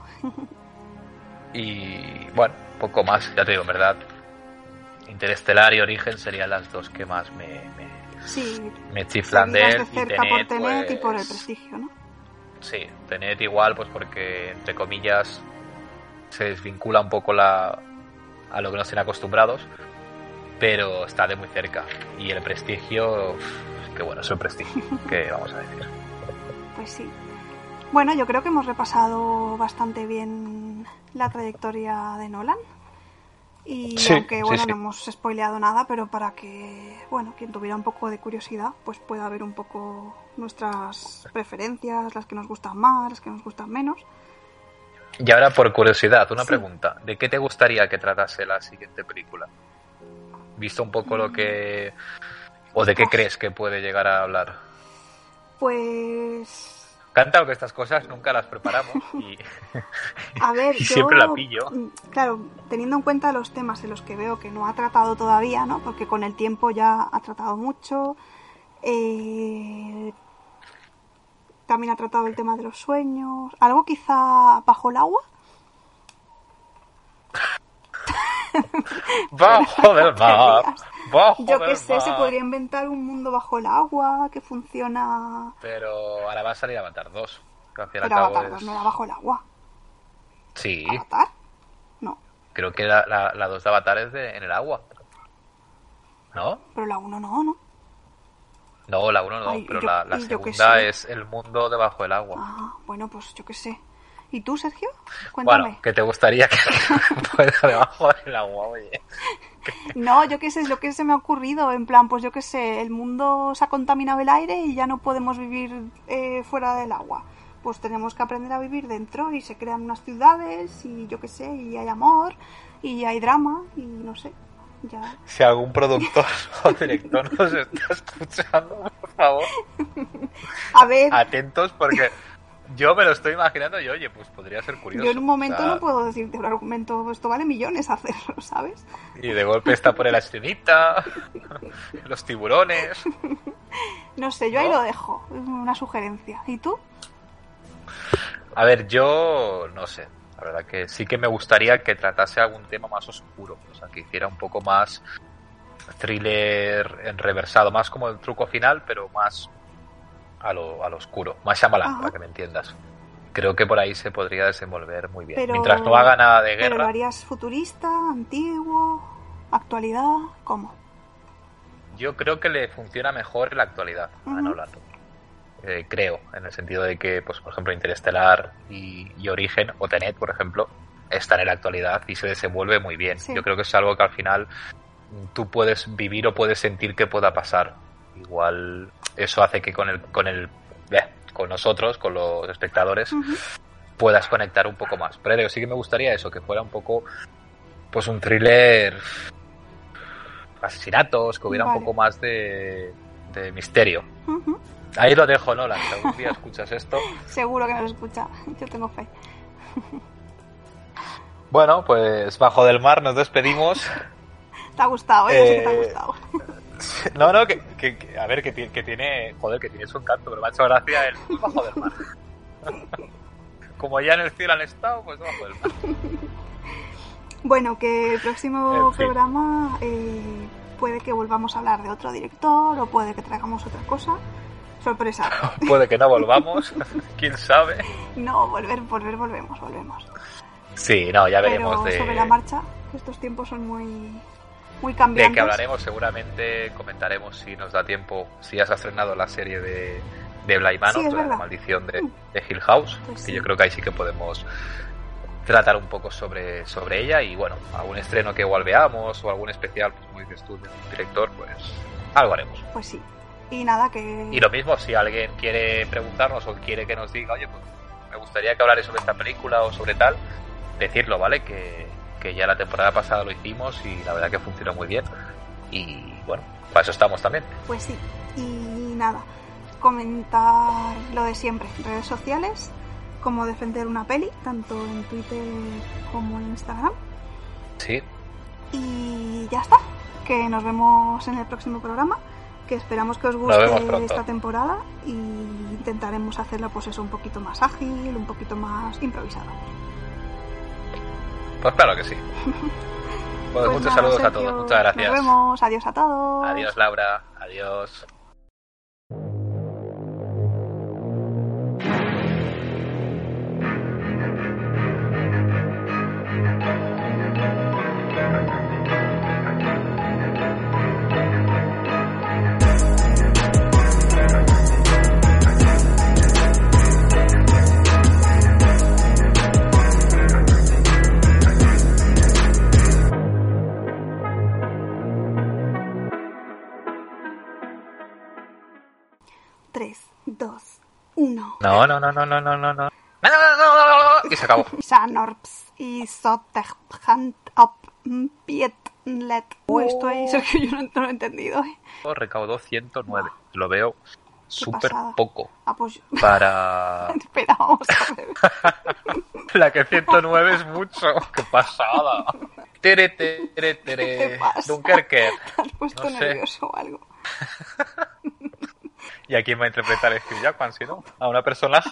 Y bueno, poco más, ya te digo, en verdad. Interestelar y Origen serían las dos que más me, me, Sí, me chiflan de él. de y cerca por Tenet y por el pues, prestigio, ¿no? Sí, Tenet igual, pues porque, entre comillas, se desvincula un poco la, a lo que nos tienen acostumbrados, pero está de muy cerca. Y el prestigio, que bueno, es el prestigio, (laughs) que vamos a decir. Pues sí. Bueno, yo creo que hemos repasado bastante bien la trayectoria de Nolan. Y Sí, aunque sí, bueno, sí. no hemos spoileado nada, pero para que, bueno, quien tuviera un poco de curiosidad, pues pueda ver un poco nuestras preferencias, las que nos gustan más, las que nos gustan menos. Y ahora, por curiosidad, una Sí. pregunta. ¿De qué te gustaría que tratase la siguiente película? Visto un poco lo que... ¿O de qué crees que puede llegar a hablar? Pues Canta que estas cosas nunca las preparamos y... (laughs) A ver, (laughs) Y yo, siempre la pillo. mm, Claro, teniendo en cuenta los temas en los que veo que no ha tratado todavía, ¿no? Porque con el tiempo ya ha tratado mucho. Eh, también ha tratado el tema de los sueños. ¿Algo quizá bajo el agua? (laughs) ¡Bajo (laughs) del mar! rías. ¡Bajo Yo qué sé, se podría inventar un mundo bajo el agua que funciona. Pero ahora va a salir Avatar 2. Que Pero Avatar es- no era bajo el agua. Sí, ¿Avatar? No, creo que la, la, la 2 de Avatar es de, en el agua. ¿No? pero la 1 no, ¿no? No, la 1 no, Ay, pero yo- la, segunda es el mundo debajo del agua. Ah, bueno, pues yo qué sé. ¿Y tú, Sergio? Cuéntame. Bueno, que te gustaría que (laughs) (laughs) fuera debajo del agua, oye. No, yo qué sé, es lo que se me ha ocurrido. En plan, pues yo qué sé, el mundo se ha contaminado el aire y ya no podemos vivir eh, fuera del agua. Pues tenemos que aprender a vivir dentro y se crean unas ciudades y yo qué sé, y hay amor y hay drama y no sé. Ya. Si algún productor (laughs) o director nos está escuchando, por favor, (laughs) A ver, atentos porque yo me lo estoy imaginando y oye, pues podría ser curioso. yo en un momento O sea, no puedo decirte un argumento, esto vale millones hacerlo, (laughs) ¿sabes? Y de golpe está por el astronita, los tiburones. No sé, yo ahí lo dejo, una sugerencia. ¿Y tú? A ver, yo no sé. La verdad que sí que me gustaría que tratase algún tema más oscuro. O sea, que hiciera un poco más thriller enreversado. Más como el truco final, pero más a lo, a lo oscuro. Más Shyamalan, Ajá. para que me entiendas. Creo que por ahí se podría desenvolver muy bien. Pero- Mientras no haga nada de ¿Pero lo guerra. harías futurista, antiguo, actualidad? ¿Cómo? Yo creo que le funciona mejor en la actualidad a Ujú. Nolan. Eh, creo, en el sentido de que, pues, por ejemplo, Interestelar y, y Origen, o Tenet, por ejemplo, están en la actualidad y se desenvuelve muy bien. Sí. Yo creo que es algo que al final tú puedes vivir o puedes sentir que pueda pasar. Igual eso hace que con el, con el, eh, con nosotros, con los espectadores, puedas conectar un poco más. Pero sí que me gustaría eso, que fuera un poco, pues un thriller, asesinatos, que hubiera Vale. un poco más de, de misterio. Ujú. Ahí lo dejo, Nolan. Si algún día escuchas esto. (laughs) Seguro que no lo escucha. Yo tengo fe. (laughs) Bueno, pues bajo del mar nos despedimos. (laughs) Te ha gustado, ¿eh? Yo sé que te ha Eh, gustado. No, no, que, que- que- a ver, que, que tiene, joder, que tiene su encanto, pero me ha hecho gracia el bajo del mar. Como ya en el cielo han estado, pues bajo del mar. Bueno, que el próximo En fin. programa eh, puede que volvamos a hablar de otro director o puede que traigamos otra cosa. Sorpresa. (laughs) Puede que no volvamos, (laughs) quién sabe. No, volver, volver, volvemos, volvemos. Sí, no, ya veremos Pero de, sobre la marcha, estos tiempos son muy, muy de cambiantes. que hablaremos. Seguramente comentaremos si nos da tiempo, si ya se ha estrenado la serie de, de Bly Manor, Sí, de la maldición de, de Hill House, Pues que sí. yo creo que ahí sí que podemos tratar un poco sobre, sobre ella y bueno, algún estreno que igual veamos o algún especial, pues como dices tú, de un director, pues algo haremos. Pues sí. Y nada, que... Y lo mismo, si alguien quiere preguntarnos o quiere que nos diga, oye, pues me gustaría que hablarais sobre esta película o sobre tal, decirlo, ¿vale? Que, que ya la temporada pasada lo hicimos y la verdad que funcionó muy bien. Y bueno, para eso estamos también. Pues sí. Y nada, comentar lo de siempre. Redes sociales, cómo defender una peli, tanto en Twitter como en Instagram. Sí. Y ya está. Que nos vemos en el próximo programa. Que esperamos que os guste esta temporada. Y intentaremos hacerla pues eso un poquito más ágil, un poquito más improvisada. Pues claro que sí. (laughs) Pues, Pues muchos nada, saludos a todos. Muchas gracias. Nos vemos. Adiós a todos. Adiós, Laura. Adiós. No, no, no, no, no, no, no, no. No, no, no, no, no, no. Y se acabó. (laughs) Sanorps y Soteghand up Pietlet. Uy, esto ahí, Sergio, yo no, no lo he entendido. ¿eh? Recaudó 109. Lo veo súper poco Ah, pues. para (laughs) Espera, vamos a ver. (laughs) la que 109 es mucho. ¡Qué pasada! Tere, tere, ¿Qué tere. pasa? Dunkerque. Te has puesto No sé. nervioso o algo. ¿Y a quién va a interpretar Steve Jackman si no? ¿A una personaje?